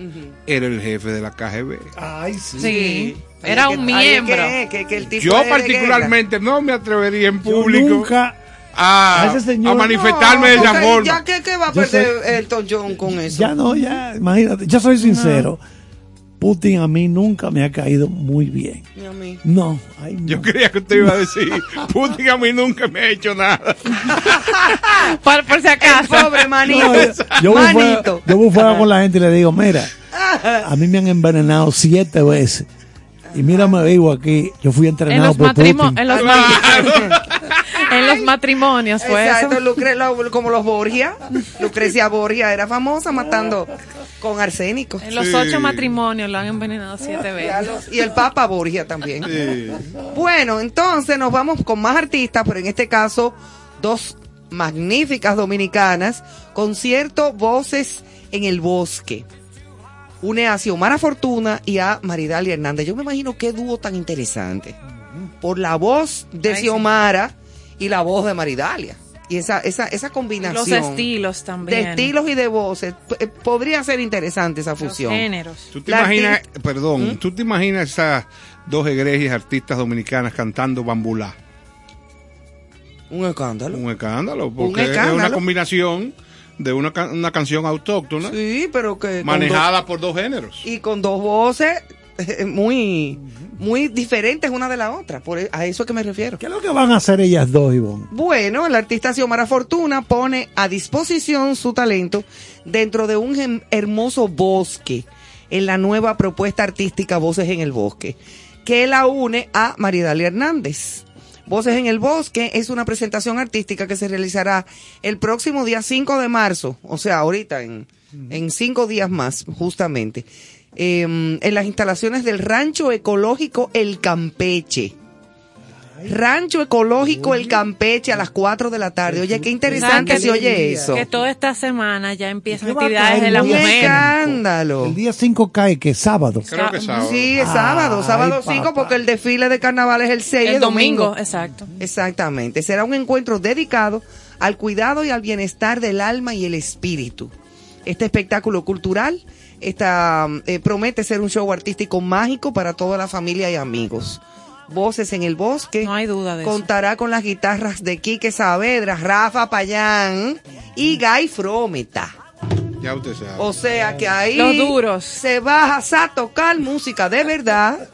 era el jefe de la KGB. Ay, sí. Sí, era un ay, miembro. que- que- que el tipo Yo particularmente no me atrevería en Yo público nunca a, a ese señor- a manifestarme No, de esa forma. Ya que, que va a perder Elton John con eso. Ya no, ya, imagínate, yo soy sincero. Putin a mí nunca me ha caído muy bien. Ni a mí. No, ay, no. Yo creía que usted iba a decir, [LAUGHS] Putin a mí nunca me ha hecho nada. [LAUGHS] Por, por si El acaso. pobre manito. No, yo- yo voy fuera, manito. yo voy fuera con la gente y le digo, mira, a mí me han envenenado siete veces. Y mira, me vivo aquí. Yo fui En entrenado los, por Putin. en, los [LAUGHS] en los matrimonios fue Exacto, eso. Lucre- lo- como los Borgia. Lucrecia Borgia era famosa matando con arsénico. En los Sí. ocho matrimonios lo han envenenado siete veces. los- y el Papa Borgia también. Sí. Bueno, entonces nos vamos con más artistas, pero en este caso dos magníficas dominicanas, concierto Voces en el Bosque. Une a Xiomara Fortuna y a Maridalia Hernández. Yo me imagino qué dúo tan interesante. Por la voz de Ay, sí. Xiomara y la voz de Maridalia. Y esa, esa, esa combinación. Los estilos también. De estilos y de voces. P- eh, Podría ser interesante esa Los fusión. géneros. ¿Tú te La imaginas, perdón, ¿Mm? tú te imaginas esas dos egregias artistas dominicanas cantando bambulá? Un escándalo. Un escándalo, porque es escándalo. una combinación de una, una canción autóctona Sí, pero que. manejada por dos géneros. y con dos voces [LAUGHS] eh, muy muy diferentes una de la otra. Por, e- a eso es que me refiero. ¿Qué es lo que van a hacer ellas dos, Ivonne? Bueno, el artista Xiomara Fortuna pone a disposición su talento dentro de un hermoso bosque en la nueva propuesta artística Voces en el Bosque, que la une a Maridalia Hernández. Voces en el Bosque es una presentación artística que se realizará el próximo día 5 de marzo, o sea, ahorita en, en cinco días más, justamente, em, en las instalaciones del Rancho Ecológico El Campeche. Rancho Ecológico El Campeche a las 4 de la tarde. Oye, qué interesante ¿Sabes se que- oye eso. Que toda esta semana ya empiezan ¿Qué va a actividades de ¡Qué mujeres. escándalo! El día 5 cae, que es sábado. Creo que sábado. Sí, es sábado, Ay, sábado 5 papá. porque el desfile de carnaval es el 6 El de domingo. domingo, exacto. Exactamente. Será un encuentro dedicado al cuidado y al bienestar del alma y el espíritu. Este espectáculo cultural está, eh, promete ser un show artístico mágico para toda la familia y amigos. Voces en el bosque. No hay duda de eso. Contará con las guitarras de Quique Saavedra, Rafa Payán y Guy Frometa. Ya usted sabe. O sea que ahí Los duros. se vas a tocar música de verdad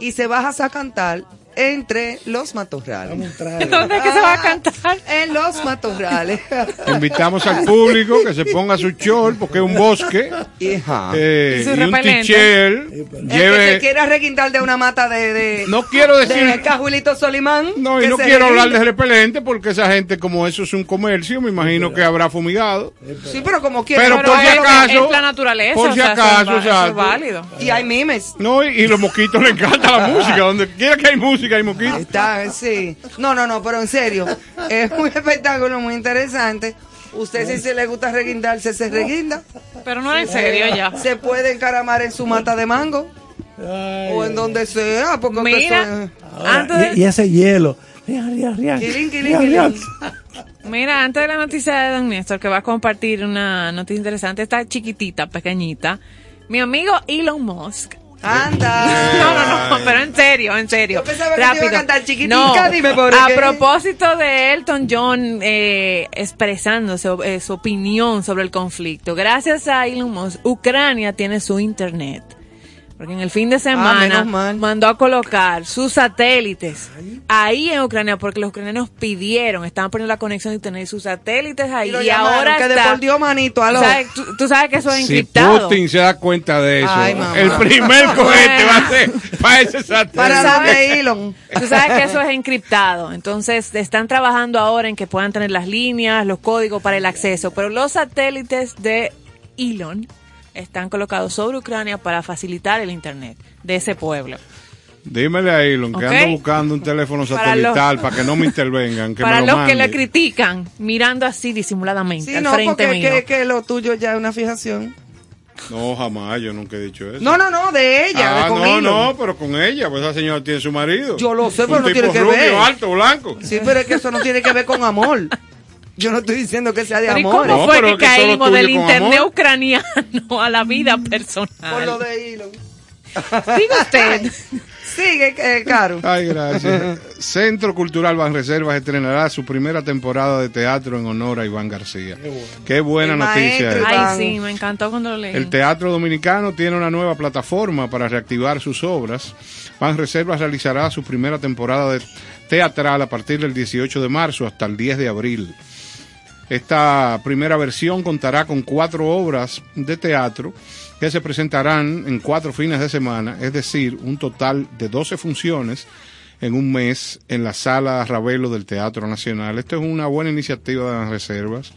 y se vas a cantar entre los matorrales. [LAUGHS] ¿Dónde es que se va a cantar? En los matorrales. [LAUGHS] Invitamos al público que se ponga su short porque es un bosque. Hija. eh, Y y un repelente. t-shirt. El que se quiera requintar de una mata de, de, No quiero decir. de Cajuelito Solimán. No, y no quiero hablar de repelente porque esa gente, como eso es un comercio, me imagino que habrá fumigado. Sí, pero como quiera. Pero pero por si es acaso- la naturaleza. por o si sea, eso acaso, es eso válido. Y hay mimes. No, y, y los mosquitos le encanta la música. Donde quiera que hay música, hay mosquitos. Está, sí. No, no, no, pero en serio. Es un [LAUGHS] espectáculo muy interesante. Usted si se le gusta reguindarse, se reguinda. Pero no en serio ya. Se puede encaramar en su mata de mango. o en donde sea. Porque Mira, Ahora, antes de- y, y ese hielo. Quilín, quilín, quilín. Mira, antes de la noticia de Don Néstor, que va a compartir una noticia interesante, esta chiquitita, pequeñita, mi amigo Elon Musk Anda. [LAUGHS] No, no, no, pero en serio, en serio. Yo pensaba que te iba a Rápido. cantar chiquitica, No, dime por A propósito de Elton John eh, expresando su, eh, su opinión sobre el conflicto, gracias a Elon Musk, Ucrania tiene su internet. Porque en el fin de Ah, semana mandó a colocar sus satélites ahí en Ucrania porque los ucranianos pidieron, estaban poniendo la conexión de tener sus satélites ahí Y lo y, llamaron, ahora que está, devolvió manito, aló. ¿sabes? Tú, tú sabes que eso es Si encriptado. Putin se da cuenta de eso, Ay, el primer [LAUGHS] cohete va a ser para ese satélite. Para ¿Sabes? Elon. Tú sabes que eso es [LAUGHS] encriptado. Entonces, están trabajando ahora en que puedan tener las líneas, los códigos para el acceso. Pero los satélites de Elon están colocados sobre Ucrania para facilitar el Internet de ese pueblo. Dímele a Elon que ando buscando un teléfono [LAUGHS] Para los- satelital para, que no me intervengan, que para me lo los que le critican, mirando así disimuladamente Sí, al no, frente porque mío. que, que lo tuyo ya es una fijación. No, jamás, yo nunca he dicho eso. No, no, no, de ella, Ah, de con no, Elon. no, pero con ella, pues esa señora tiene su marido. Yo lo sé, Un pero no tipo tiene que rubio, ver. alto, blanco. Sí, pero es que eso no tiene que ver con amor. [LAUGHS] Yo no estoy diciendo que sea de Pero ¿y amor. cómo No, fue pero que caímos del internet amor. ucraniano a la vida personal? Por lo de Elon. Diga usted. Sigue, eh, Caro. Ay, gracias. Centro Cultural Banreservas estrenará su primera temporada de teatro en honor a Iván García. Qué buena El noticia. maestro. Ay, sí, me encantó cuando lo leí. El Teatro Dominicano tiene una nueva plataforma para reactivar sus obras. Banreservas realizará su primera temporada de teatral a partir del 18 de marzo hasta el 10 de abril. Esta primera versión contará con cuatro obras de teatro que se presentarán en cuatro fines de semana, es decir, un total de 12 funciones en un mes en la sala Ravelo del Teatro Nacional. Esto es una buena iniciativa de las reservas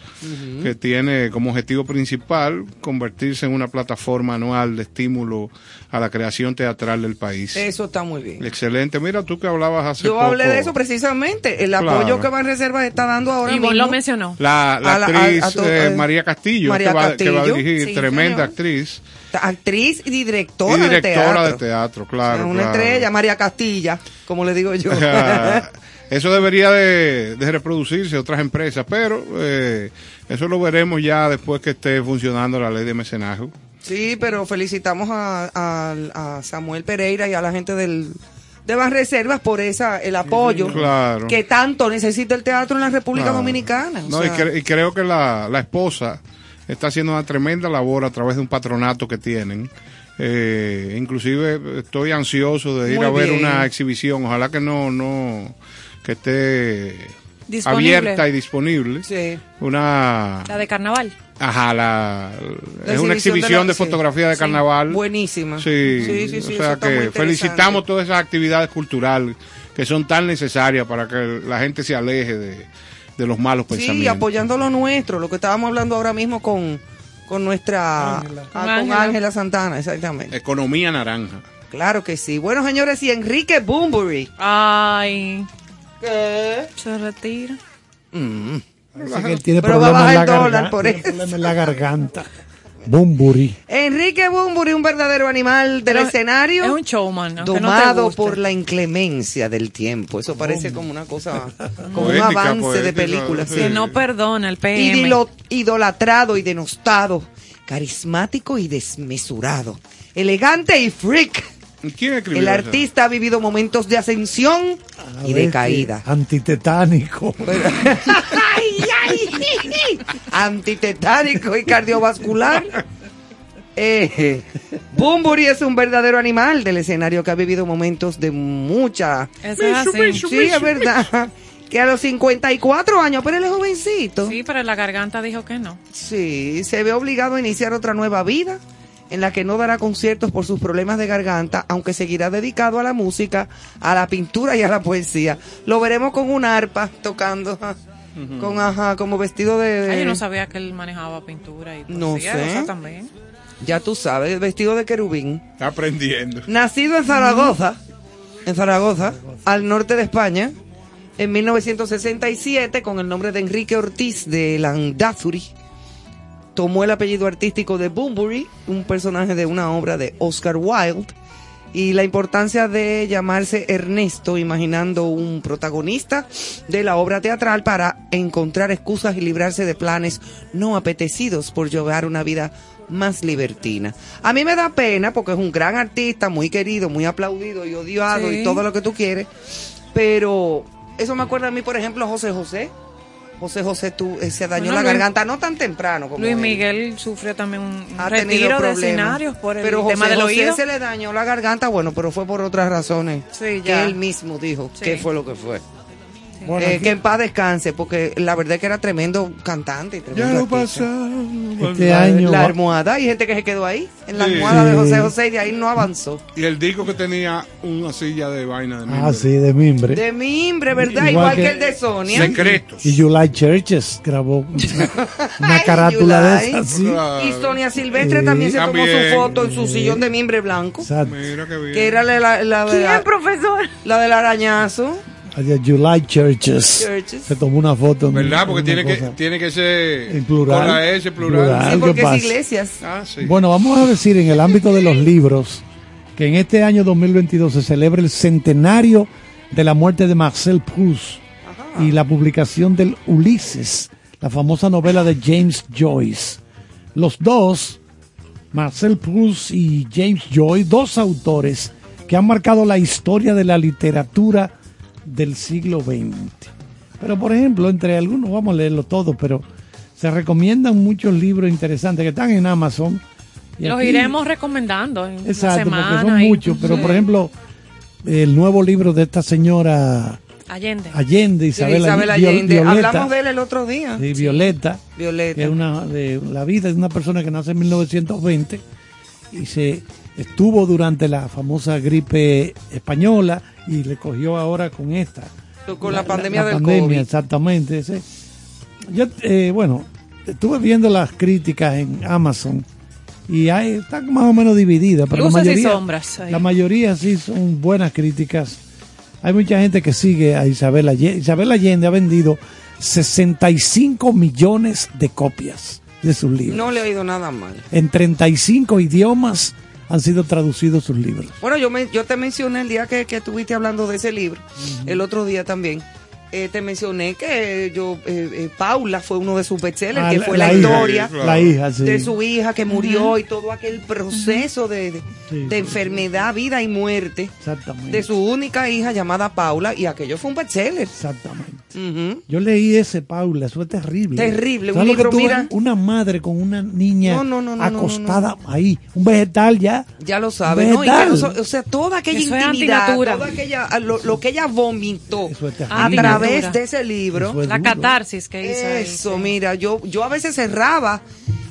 que tiene como objetivo principal convertirse en una plataforma anual de estímulo a la creación teatral del país. Eso está muy bien. Excelente. Mira, tú que hablabas hace Yo poco. hablé de eso precisamente. El Claro. apoyo que Banreservas está dando ahora Ivonne mismo. lo mencionó. La, la A la- actriz a- a to- eh, eh, María Castillo, María que, va, que va a Castillo. dirigir, Sí, tremenda señor. actriz Actriz y y directora, de teatro. de teatro, claro. una claro. estrella, María Castilla, como le digo yo. [LAUGHS] [LAUGHS] Eso debería de, de reproducirse en otras empresas, pero eh, eso lo veremos ya después que esté funcionando la ley de mecenazgo. Sí, pero felicitamos a, a- a Samuel Pereira y a la gente del de Banreservas por esa el apoyo Claro. que tanto necesita el teatro en la República Claro. Dominicana. o No, y, cre- y creo que la, la esposa está haciendo una tremenda labor a través de un patronato que tienen. Eh, inclusive estoy ansioso de ir Muy a ver bien. una exhibición. Ojalá que no, no, que esté Disponible. abierta y disponible. sí. Una, La de carnaval. ajá, la, La es una exhibición de, la- fotografía de sí, carnaval. buenísima. Sí, sí, sí, o sea que felicitamos todas esas actividades culturales que son tan necesarias para que la gente se aleje de, de los malos Sí, pensamientos. apoyando lo nuestro, lo que estábamos hablando ahora mismo con, con nuestra Ángela. ah, con Ángela. Santana, exactamente. Economía naranja. Claro que sí. Bueno, señores, y Enrique Boombury. Ay, ¿Qué? se retira. Parece que él tiene Pero va a problemas en la bajar el dólar por tiene eso. problemas en la garganta. Bumburi. Enrique Boombury, un verdadero animal del Pero escenario. Es un showman, no domado guste. por la inclemencia del tiempo. Eso parece como una cosa, [LAUGHS] como un Poética, avance de poética, película. sí. Que no perdona el PM. Idilo- idolatrado y denostado, carismático y desmesurado, elegante y freak. ¿Quién escribió El eso? artista ha vivido momentos de ascensión A y de caída. que [LAUGHS] Antitetánico. ¡Ay, ay! Antitetánico y cardiovascular. Eh, Bumburi es un verdadero animal del escenario que ha vivido momentos de mucha... Eso es así. Sí, es verdad. Que a los 54 años, pero él es jovencito. Sí, pero la garganta dijo que no. Sí, se ve obligado a iniciar otra nueva vida en la que no dará conciertos por sus problemas de garganta, aunque seguirá dedicado a la música, a la pintura y a la poesía. Lo veremos con un arpa tocando, con ajá, como vestido de, de- Ay, yo no sabía que él manejaba pintura y No sé. también. ya tú sabes, vestido de querubín. Está aprendiendo. Nacido en Zaragoza, en Zaragoza, al norte de España, en 1967, con el nombre de Enrique Ortiz de Landazuri, tomó el apellido artístico de Bunbury, un personaje de una obra de Oscar Wilde, y la importancia de llamarse Ernesto, imaginando un protagonista de la obra teatral para encontrar excusas y librarse de planes no apetecidos por llevar una vida más libertina. A mí me da pena porque es un gran artista, muy querido, muy aplaudido y odiado Sí. y todo lo que tú quieres, pero eso me acuerda a mí, por ejemplo, José José. José José tú, eh, se dañó Bueno, la Luis- garganta no tan temprano como Luis él. Miguel sufrió también un ha retiro de escenarios por el pero tema José del José oído. se le dañó la garganta, bueno, pero fue por otras razones Sí, que ya. él mismo dijo Sí. qué fue lo que fue. Bueno, Eh, aquí- que en paz descanse, porque la verdad es que era tremendo cantante. y tremendo artista. Este la, año la almohada, hay gente que se quedó ahí, en la Sí. almohada de. José José y de ahí no avanzó. Y el disco que tenía una silla de vaina de Ah, mimbre. sí, de mimbre. De mimbre, ¿verdad? Igual Igual, que, que- el de Sonia. Secretos. Y July Churches grabó una, [LAUGHS] carátula de esas. Sí. Claro. Y Sonia Silvestre Sí. también se tomó su foto en su sillón de mimbre blanco. Exacto. Mira qué bien. Que era la, la, la- profesor? la del arañazo. Allá July Churches. Churches. Se tomó una foto. en- ¿Verdad? Porque tiene que, tiene que ser En plural. con la S plural. Plural. Sí, porque es iglesias. Ah, sí. Bueno, vamos a decir en el ámbito de los libros que en este año 2022 se celebra el centenario de la muerte de Marcel Proust y la publicación del Ulises, la famosa novela de James Joyce. Los dos, Marcel Proust y James Joyce, dos autores que han marcado la historia de la literatura del siglo XX. Pero por ejemplo, entre algunos, vamos a leerlo todo, pero se recomiendan muchos libros interesantes que están en Amazon. Y Los aquí- iremos recomendando en Exacto, una porque semana. son y- muchos, pero Sí. por ejemplo, el nuevo libro de esta señora Allende. Allende, Isabel, Isabel Allende, Allende. Violeta, Hablamos de él el otro día. sí, Violeta, Violeta. que es una de la vida de una persona que nace en 1920 y se estuvo durante la famosa gripe española y le cogió ahora con esta. Con la pandemia del pandemia, COVID. exactamente. sí. Yo, eh, bueno, estuve viendo las críticas en Amazon y hay, están más o menos divididas, pero la Luces y mayoría, sombras ahí. la mayoría sí son buenas críticas. Hay mucha gente que sigue a Isabel Allende. Isabel Allende ha vendido 65 millones de copias de sus libros. No le ha ido nada mal. En 35 idiomas han sido traducidos sus libros. Bueno, yo, me, yo te mencioné el día que, que estuviste hablando de ese libro, el otro día también. Eh, te mencioné que yo eh, eh, Paula fue uno de sus bestsellers, Ah, que fue la historia claro. La hija, sí. de su hija que murió y todo aquel proceso de, de- Sí, de sí. enfermedad, vida y muerte Exactamente. de su única hija llamada Paula y aquello fue un bestseller. Exactamente. Yo leí ese, Paula, eso es terrible. Terrible. Una madre con una niña No, no, no, no, acostada ahí, un vegetal ya. Ya lo sabes, ¿no? Y que o sea, toda aquella Eso es intimidad, toda aquella, lo, lo que ella vomitó Eso es terrible. a Antinatura. Través de ese libro. Es La catarsis que hizo. ahí, Eso, sí. mira, yo, yo a veces cerraba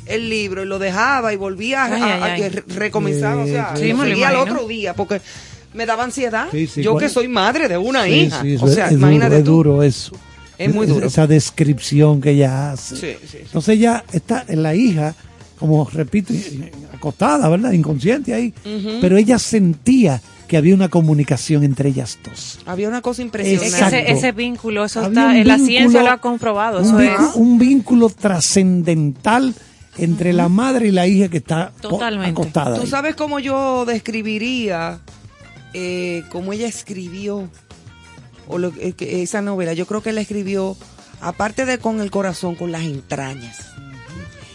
el libro y lo dejaba y volvía a- Ay, a, ay, a- ay. a recomenzar, o sea, Sí, sí, me lo seguía al otro día porque me daba ansiedad. Sí, sí, yo que soy madre de una Sí, hija, o es- sea, es, imagínate duro, es tú. duro eso. Es muy duro. Esa descripción que ella hace. Sí, sí, sí. Entonces ella está en la hija, como repito, acostada, ¿verdad? Inconsciente ahí. Pero ella sentía que había una comunicación entre ellas dos. Había una cosa Es impresionante. ese, ese vínculo, eso Había está, la vínculo- ciencia lo ha comprobado. un, Eso vínculo, es. un vínculo trascendental entre la madre y la hija que está Totalmente. acostada. ¿Tú ahí. sabes cómo yo describiría eh, cómo ella escribió o lo, eh, que- esa novela? Yo creo que la escribió, aparte de con el corazón, con las entrañas.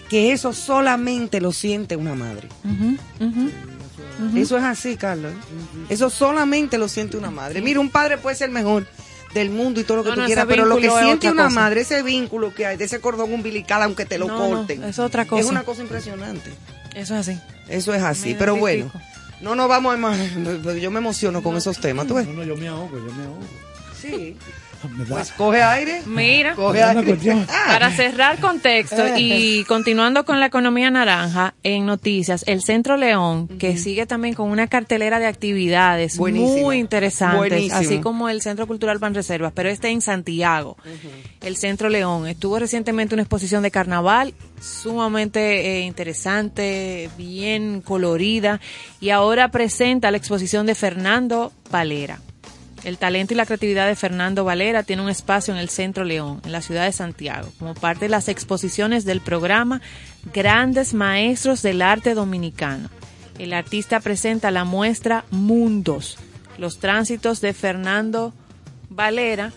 Que eso solamente lo siente una madre. Eso es así, Carlos. Eso solamente lo siente una madre. Mira, un padre puede ser el mejor del mundo y todo lo que No, tú no, quieras, pero lo que siente una cosa. madre, ese vínculo que hay de ese cordón umbilical, aunque te lo No, no, corten, es otra cosa. es una cosa impresionante. Eso es así. Eso es así, Me pero bueno. No nos vamos a más. [LAUGHS] Yo me emociono con esos temas, ¿tú ves? No, no, yo me ahogo, yo me ahogo. Sí. Pues coge aire. Mira. Coge aire. cuestión. [LAUGHS] Para cerrar contexto y continuando con la economía naranja, en noticias, el Centro León, que sigue también con una cartelera de actividades muy interesantes, Buenísimo. así como el Centro Cultural Banreservas, pero este en Santiago, el Centro León. Estuvo recientemente una exposición de carnaval sumamente eh, interesante, bien colorida, y ahora presenta la exposición de Fernando Valera. El talento y la creatividad de Fernando Valera tiene un espacio en el Centro León, en la ciudad de Santiago, como parte de las exposiciones del programa Grandes Maestros del Arte Dominicano. El artista presenta la muestra Mundos, los tránsitos de Fernando Valera,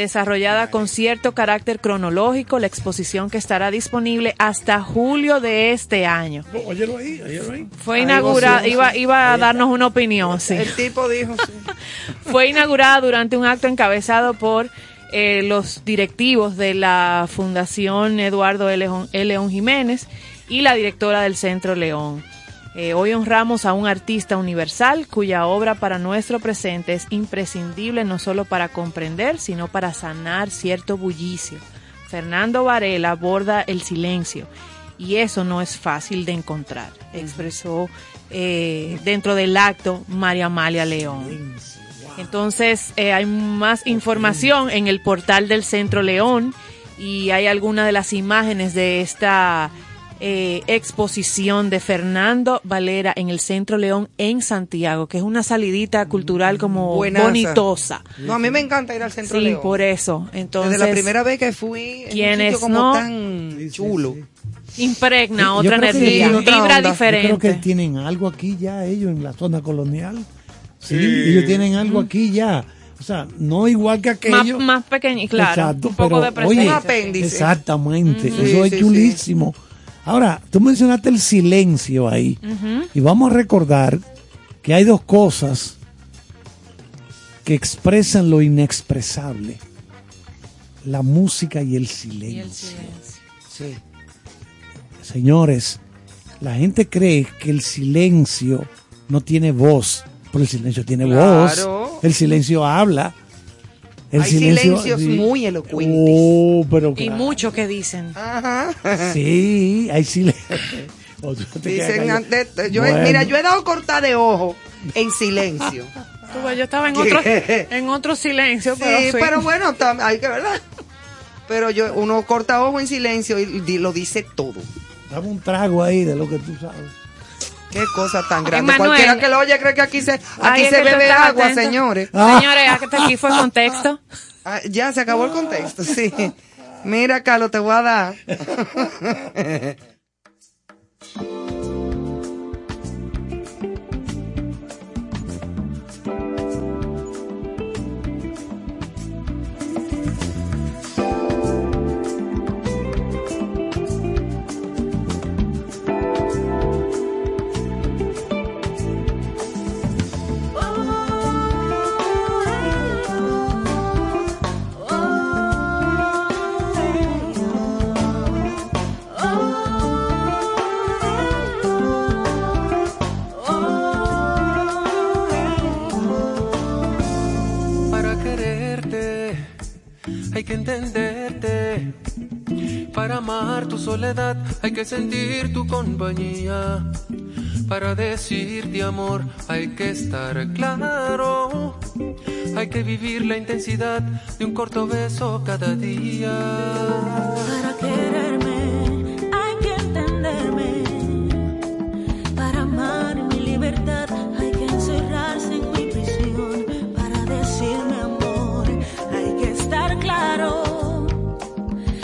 desarrollada con cierto carácter cronológico, la exposición que estará disponible hasta julio de este año. Óyelo ahí, óyelo ahí. Fue inaugurada, iba, iba a darnos una opinión, sí. El tipo dijo, sí. [LAUGHS] Fue inaugurada durante un acto encabezado por eh, los directivos de la Fundación Eduardo L. León Jiménez y la directora del Centro León. Eh, hoy honramos a un artista universal cuya obra para nuestro presente es imprescindible no solo para comprender, sino para sanar cierto bullicio. Fernando Varela aborda el silencio y eso no es fácil de encontrar, expresó eh, dentro del acto María Amalia León. Entonces, eh, hay más información en el portal del Centro León y hay algunas de las imágenes de esta eh, exposición de Fernando Valera en el Centro León en Santiago, que es una salidita cultural como Buenaza. bonitosa. No, a mí me encanta ir al centro Sí, León. por eso. Entonces, Desde la primera vez que fui, es un sitio como no- tan chulo. impregna otra energía, vibra onda. Yo diferente. creo que tienen algo aquí ya ellos en la zona colonial. Sí, Sí. ellos tienen algo aquí ya. O sea, no igual que más, aquello. más pequeño, claro, Exacto, un poco pero, de presencia. oye, Un apéndice. Exactamente, eso Sí, es sí, sí. chulísimo. Ahora, tú mencionaste el silencio ahí. Y vamos a recordar que hay dos cosas que expresan lo inexpresable. La música y el silencio. Y el silencio. Sí. Señores, la gente cree que el silencio no tiene voz, pero el silencio tiene Claro. voz. El silencio habla. El Hay silencios muy elocuentes. Oh, pero Y muchos que dicen. Ajá. Sí, hay silencio. [LAUGHS] Dicen antes, yo, he- Bueno. mira, yo he dado corta de ojo en silencio. [LAUGHS] Tú ves, yo estaba en ¿Qué? otro, en otro silencio, Sí, pero, sí. pero bueno, tam- hay que verdad. Pero yo, uno corta ojo en silencio y di- lo dice todo. Dame un trago ahí de lo que tú sabes. Qué cosa tan grande. Cualquiera que lo oye cree que aquí se, aquí Ay, se bebe agua, atento. señores. Señores, hasta aquí fue contexto. [LAUGHS] Ah, ya se acabó el contexto, sí. Mira, Carlos, te voy a dar. [LAUGHS] entenderte. Para amar tu soledad hay que sentir tu compañía. Para decirte amor hay que estar claro. Hay que vivir la intensidad de un corto beso cada día. Para quererme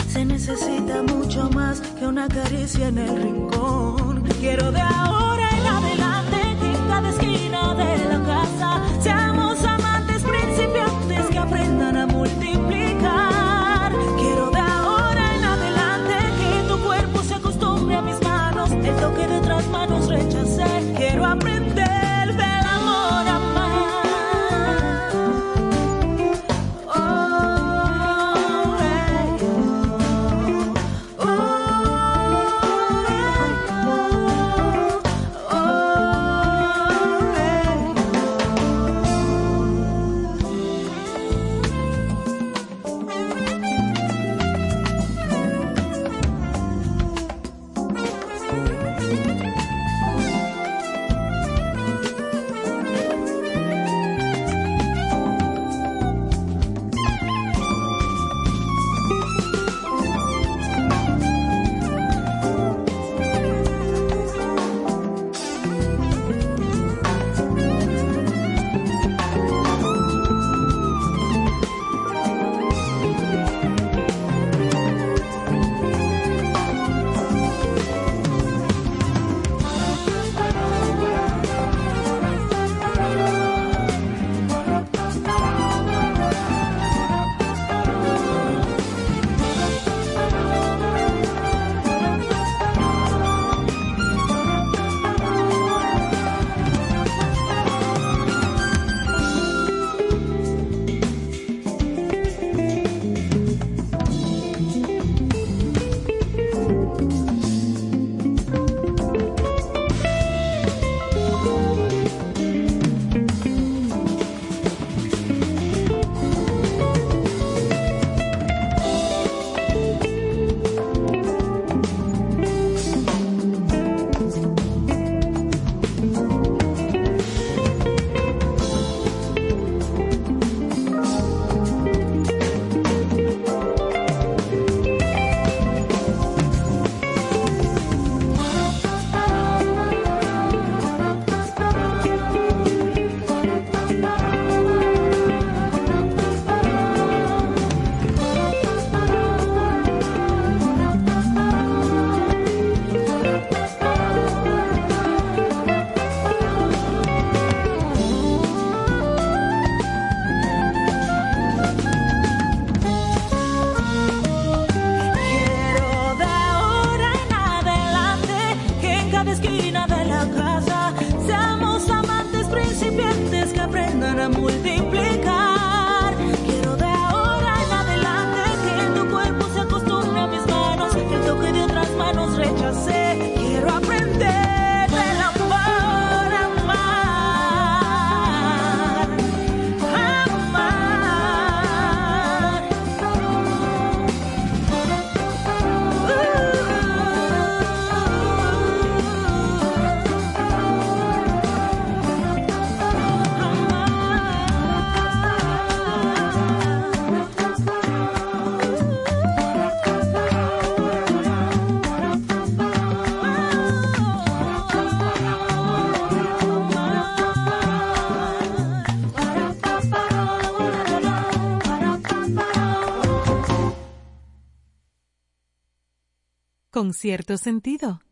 Se necesita mucho más que una caricia en el rincón. Quiero de ahora en adelante que en cada esquina de la casa seamos amantes principiantes que aprendan a multiplicar. Quiero de ahora en adelante que tu cuerpo se acostumbre a mis manos, el toque de otras manos rechacé. Quiero aprender Con cierto sentido.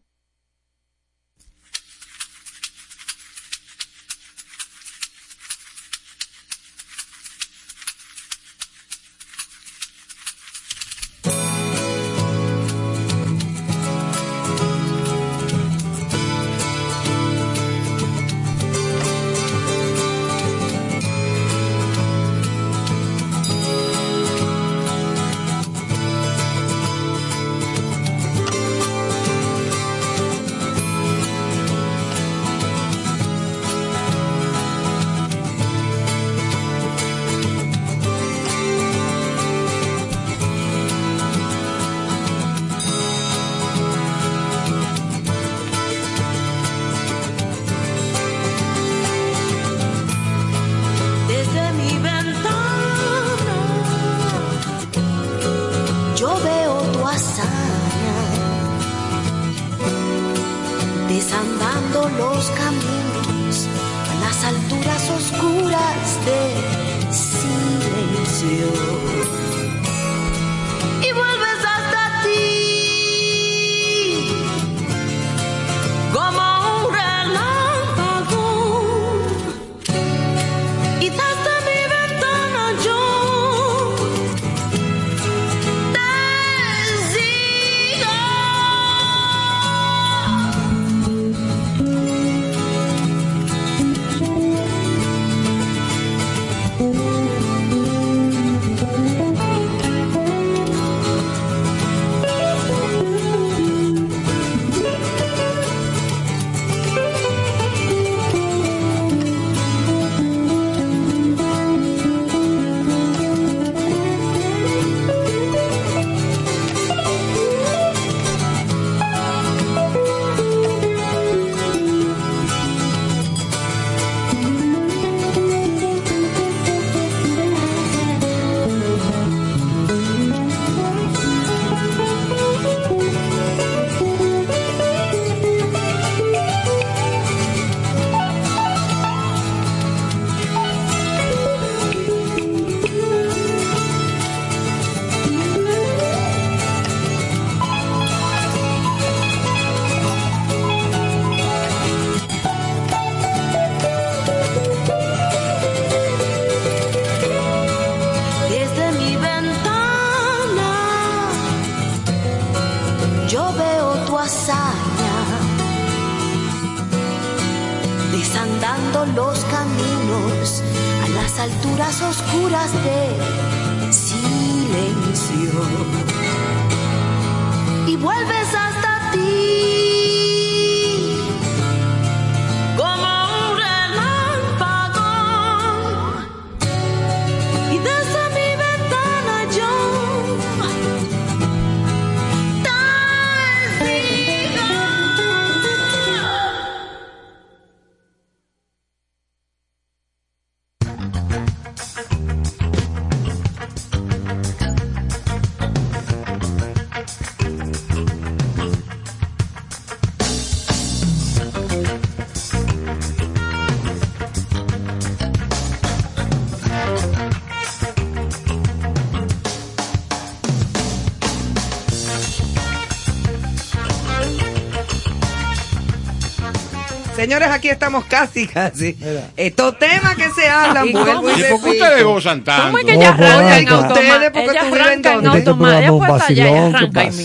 Señores, aquí estamos casi, casi. Estos temas que se hablan, ¿Y vuelvo y ¿Y por qué ustedes gozan tanto? ¿Cómo es que ella No, pues, arranca en arranca. automático? Ustedes, porque Ella tú vives arranca en automático. programa Ella es un puesta allá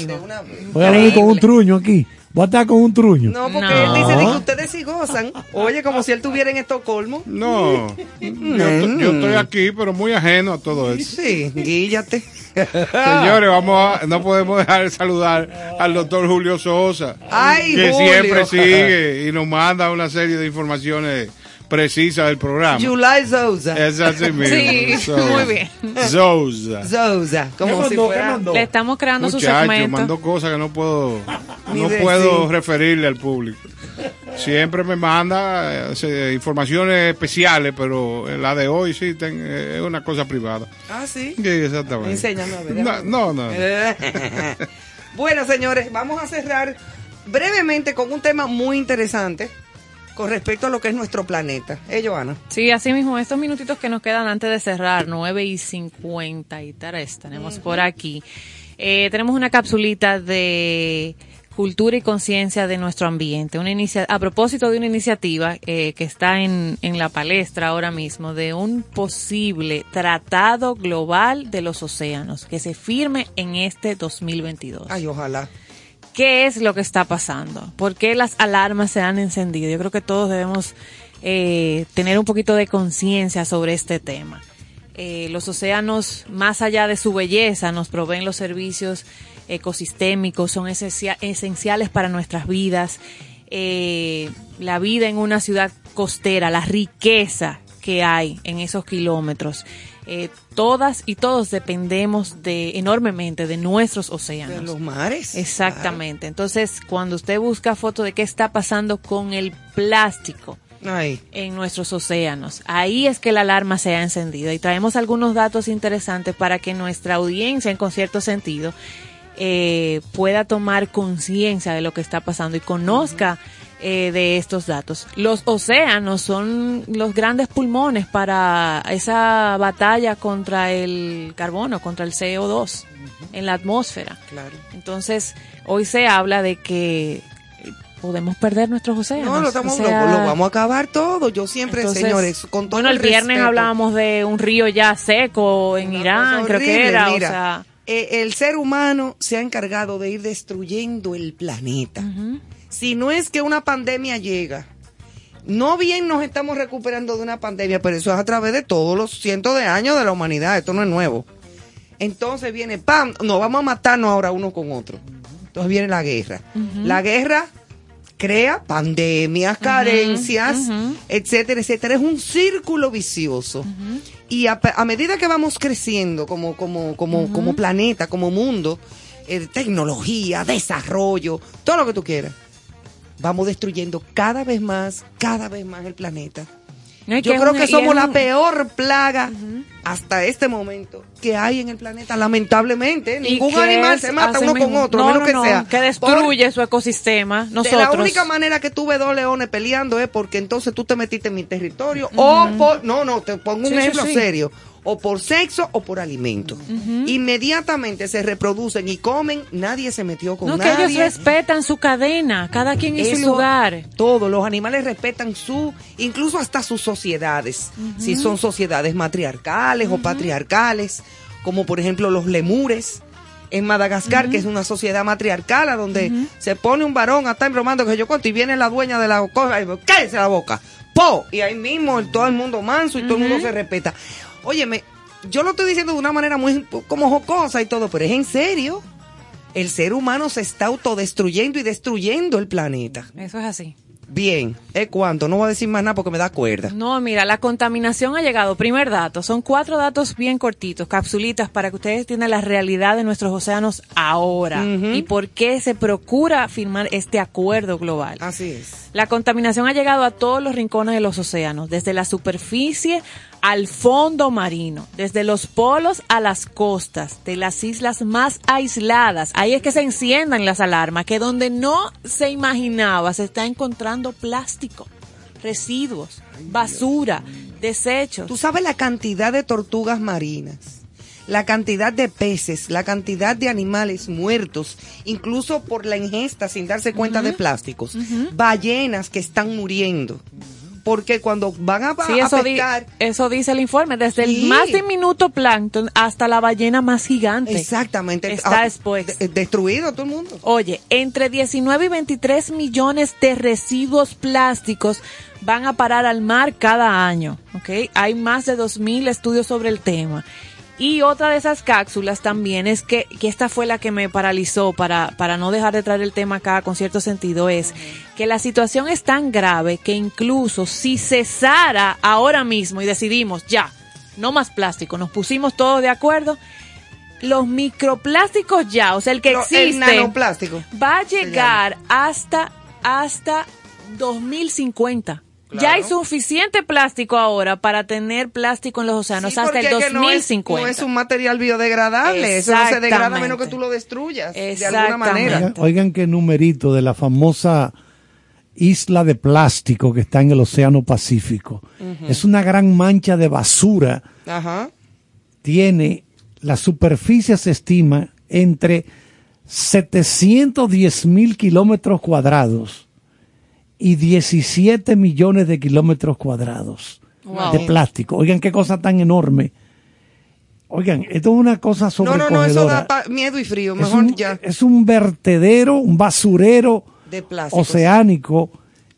y. Voy a venir con un truño aquí. Voy a estar con un truño. No, porque No. él dice de que ustedes sí gozan. Oye, como si él estuviera en Estocolmo. No, yo, to- yo estoy aquí, pero muy ajeno a todo eso. Sí, guíllate. [LAUGHS] Señores, vamos a, no podemos dejar de saludar al doctor Julio Sosa, Ay, que Julio. siempre sigue y nos manda una serie de informaciones precisas del programa. July Sousa. Es así mismo. Sí, Sousa. muy bien. Sousa. Sousa, como si fuera... Le estamos creando su Muchacho, segmento. mandó cosas que no puedo, Ni no puedo referirle al público. Siempre me manda eh, informaciones especiales, pero la de hoy sí ten- eh, es una cosa privada. Ah, sí. Sí, exactamente. Enséñame a ver. No, no, no. [LAUGHS] bueno, señores, vamos a cerrar brevemente con un tema muy interesante con respecto a lo que es nuestro planeta. ¿Eh, Joana? Sí, así mismo, estos minutitos que nos quedan antes de cerrar, 9 y 53, tenemos por aquí. Eh, tenemos una capsulita de cultura y conciencia de nuestro ambiente. Una inicia a propósito de una iniciativa eh, que está en, en la palestra ahora mismo de un posible tratado global de los océanos que se firme en este 2022. Ay, ojalá. ¿Qué es lo que está pasando? ¿Por qué las alarmas se han encendido? Yo creo que todos debemos eh, tener un poquito de conciencia sobre este tema. Eh, los océanos, más allá de su belleza, nos proveen los servicios ecosistémicos, son esencia- esenciales para nuestras vidas. Eh, la vida en una ciudad costera, la riqueza que hay en esos kilómetros. Eh, todas y todos dependemos de enormemente de nuestros océanos. De los mares. Exactamente. Entonces, cuando usted busca foto de qué está pasando con el plástico Ay. en nuestros océanos, ahí es que la alarma se ha encendido. Y traemos algunos datos interesantes para que nuestra audiencia, en con cierto sentido, eh, pueda tomar conciencia de lo que está pasando y conozca eh, de estos datos. Los océanos son los grandes pulmones para esa batalla contra el carbono, contra el CO2 en la atmósfera. Claro. Entonces, hoy se habla de que podemos perder nuestros océanos. No, lo, estamos, O sea, lo, lo vamos a acabar todo. Yo siempre, entonces, señores, con todo Bueno, el, viernes respeto, hablábamos de un río ya seco en Irán, creo que era, mira, o sea, eh, el ser humano se ha encargado de ir destruyendo el planeta. Si no es que una pandemia llega, no bien nos estamos recuperando de una pandemia, pero eso es a través de todos los cientos de años de la humanidad, esto no es nuevo. Entonces viene, ¡pam! Nos vamos a matarnos ahora uno con otro. Entonces viene la guerra. La guerra crea pandemias, carencias, etcétera, etcétera. Es un círculo vicioso. Y a, a medida que vamos creciendo como, como, como, como planeta, como mundo, eh, tecnología, desarrollo, todo lo que tú quieras, vamos destruyendo cada vez más, cada vez más el planeta. No, Yo que creo que y somos la un- peor plaga hasta este momento que hay en el planeta, lamentablemente. Ningún animal se mata uno con otro, No, menos no, que no, sea. que destruye su ecosistema. De Nosotros. la única manera que tuve dos leones peleando es porque entonces tú te metiste en mi territorio o por, no, no, te pongo un Sí, sí, ejemplo sí. serio, o por sexo o por alimento. Inmediatamente se reproducen y comen, nadie se metió con No, que nadie. ellos respetan su cadena, cada quien en su lugar. Todos los animales respetan su, incluso hasta sus sociedades, si son sociedades matriarcales o patriarcales, como por ejemplo los lemures en Madagascar, que es una sociedad matriarcal, a donde se pone un varón a estar embromando que yo cuento y viene la dueña de la cosa cállese la boca, po, y ahí mismo el- todo el mundo manso y todo el mundo se respeta. Óyeme, yo lo estoy diciendo de una manera muy como jocosa y todo, pero es en serio. El ser humano se está autodestruyendo y destruyendo el planeta. Eso es así. Bien, ¿es cuánto? No voy a decir más nada porque me da cuerda. No, mira, la contaminación ha llegado. Primer dato, son cuatro datos bien cortitos, capsulitas, para que ustedes entiendan la realidad de nuestros océanos ahora y por qué se procura firmar este acuerdo global. Así es. La contaminación ha llegado a todos los rincones de los océanos, desde la superficie al fondo marino, desde los polos a las costas, de las islas más aisladas. Ahí es que se enciendan las alarmas, que donde no se imaginaba se está encontrando plástico, residuos, basura, desechos. Tú sabes la cantidad de tortugas marinas, la cantidad de peces, la cantidad de animales muertos, incluso por la ingesta sin darse cuenta de plásticos, ballenas que están muriendo. Porque cuando van a, Sí, a eso, di- eso dice el informe, desde el más diminuto plancton hasta la ballena más gigante. exactamente, Está ah, expuesto. de- destruido todo el mundo. Oye, entre 19 y 23 millones de residuos plásticos van a parar al mar cada año, ¿ok? Hay más de 2.000 estudios sobre el tema. Y otra de esas cápsulas también es que, que esta fue la que me paralizó para, para no dejar de traer el tema acá con cierto sentido, es que la situación es tan grave que incluso si cesara ahora mismo y decidimos ya, no más plástico, nos pusimos todos de acuerdo, los microplásticos ya, o sea, el que Lo- existe el nanoplástico. va a llegar hasta hasta 2050. Ya hay suficiente plástico ahora para tener plástico en los océanos Sí, hasta el porque es que no es- 2050. No es, un material biodegradable, eso no se degrada a menos que tú lo destruyas de alguna manera. Oigan, oigan qué numerito de la famosa isla de plástico que está en el Océano Pacífico. Es una gran mancha de basura. Ajá. Tiene, la superficie se estima entre 710 mil kilómetros cuadrados y 17 millones de kilómetros cuadrados Wow. de plástico. Oigan qué cosa tan enorme. Oigan, esto es una cosa No, sobrecogedora. no, no, eso da miedo y frío. Es Mejor un, ya. es un vertedero, un basurero De plásticos. oceánico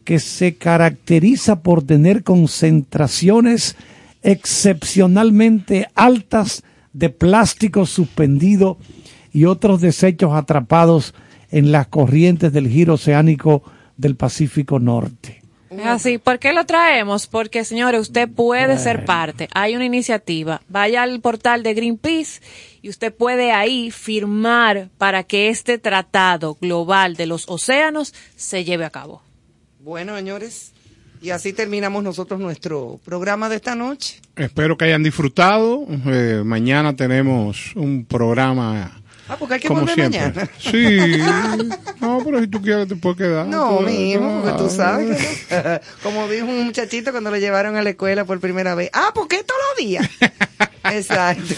que se caracteriza por tener concentraciones excepcionalmente altas de plástico suspendido y otros desechos atrapados en las corrientes del giro oceánico del Pacífico Norte. Es así. ¿Por qué lo traemos? Porque, señores, usted puede ser parte. Hay una iniciativa. Vaya al portal de Greenpeace y usted puede ahí firmar para que este tratado global de los océanos se lleve a cabo. Bueno, señores, y así terminamos nosotros nuestro programa de esta noche. Espero que hayan disfrutado. Eh, mañana tenemos un programa. Ah, porque hay que como volver siempre. mañana. Sí. No, pero si tú quieres te puedes quedar. No, Tú- mi hijo, no. porque tú sabes que no. [LAUGHS] Como dijo un muchachito cuando lo llevaron a la escuela por primera vez. Ah, ¿por qué todos los días? [LAUGHS] Exacto.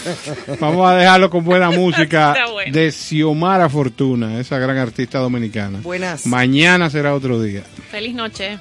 Vamos a dejarlo con buena música [LAUGHS] bueno. de Xiomara Fortuna, esa gran artista dominicana. Buenas. Mañana será otro día. Feliz noche.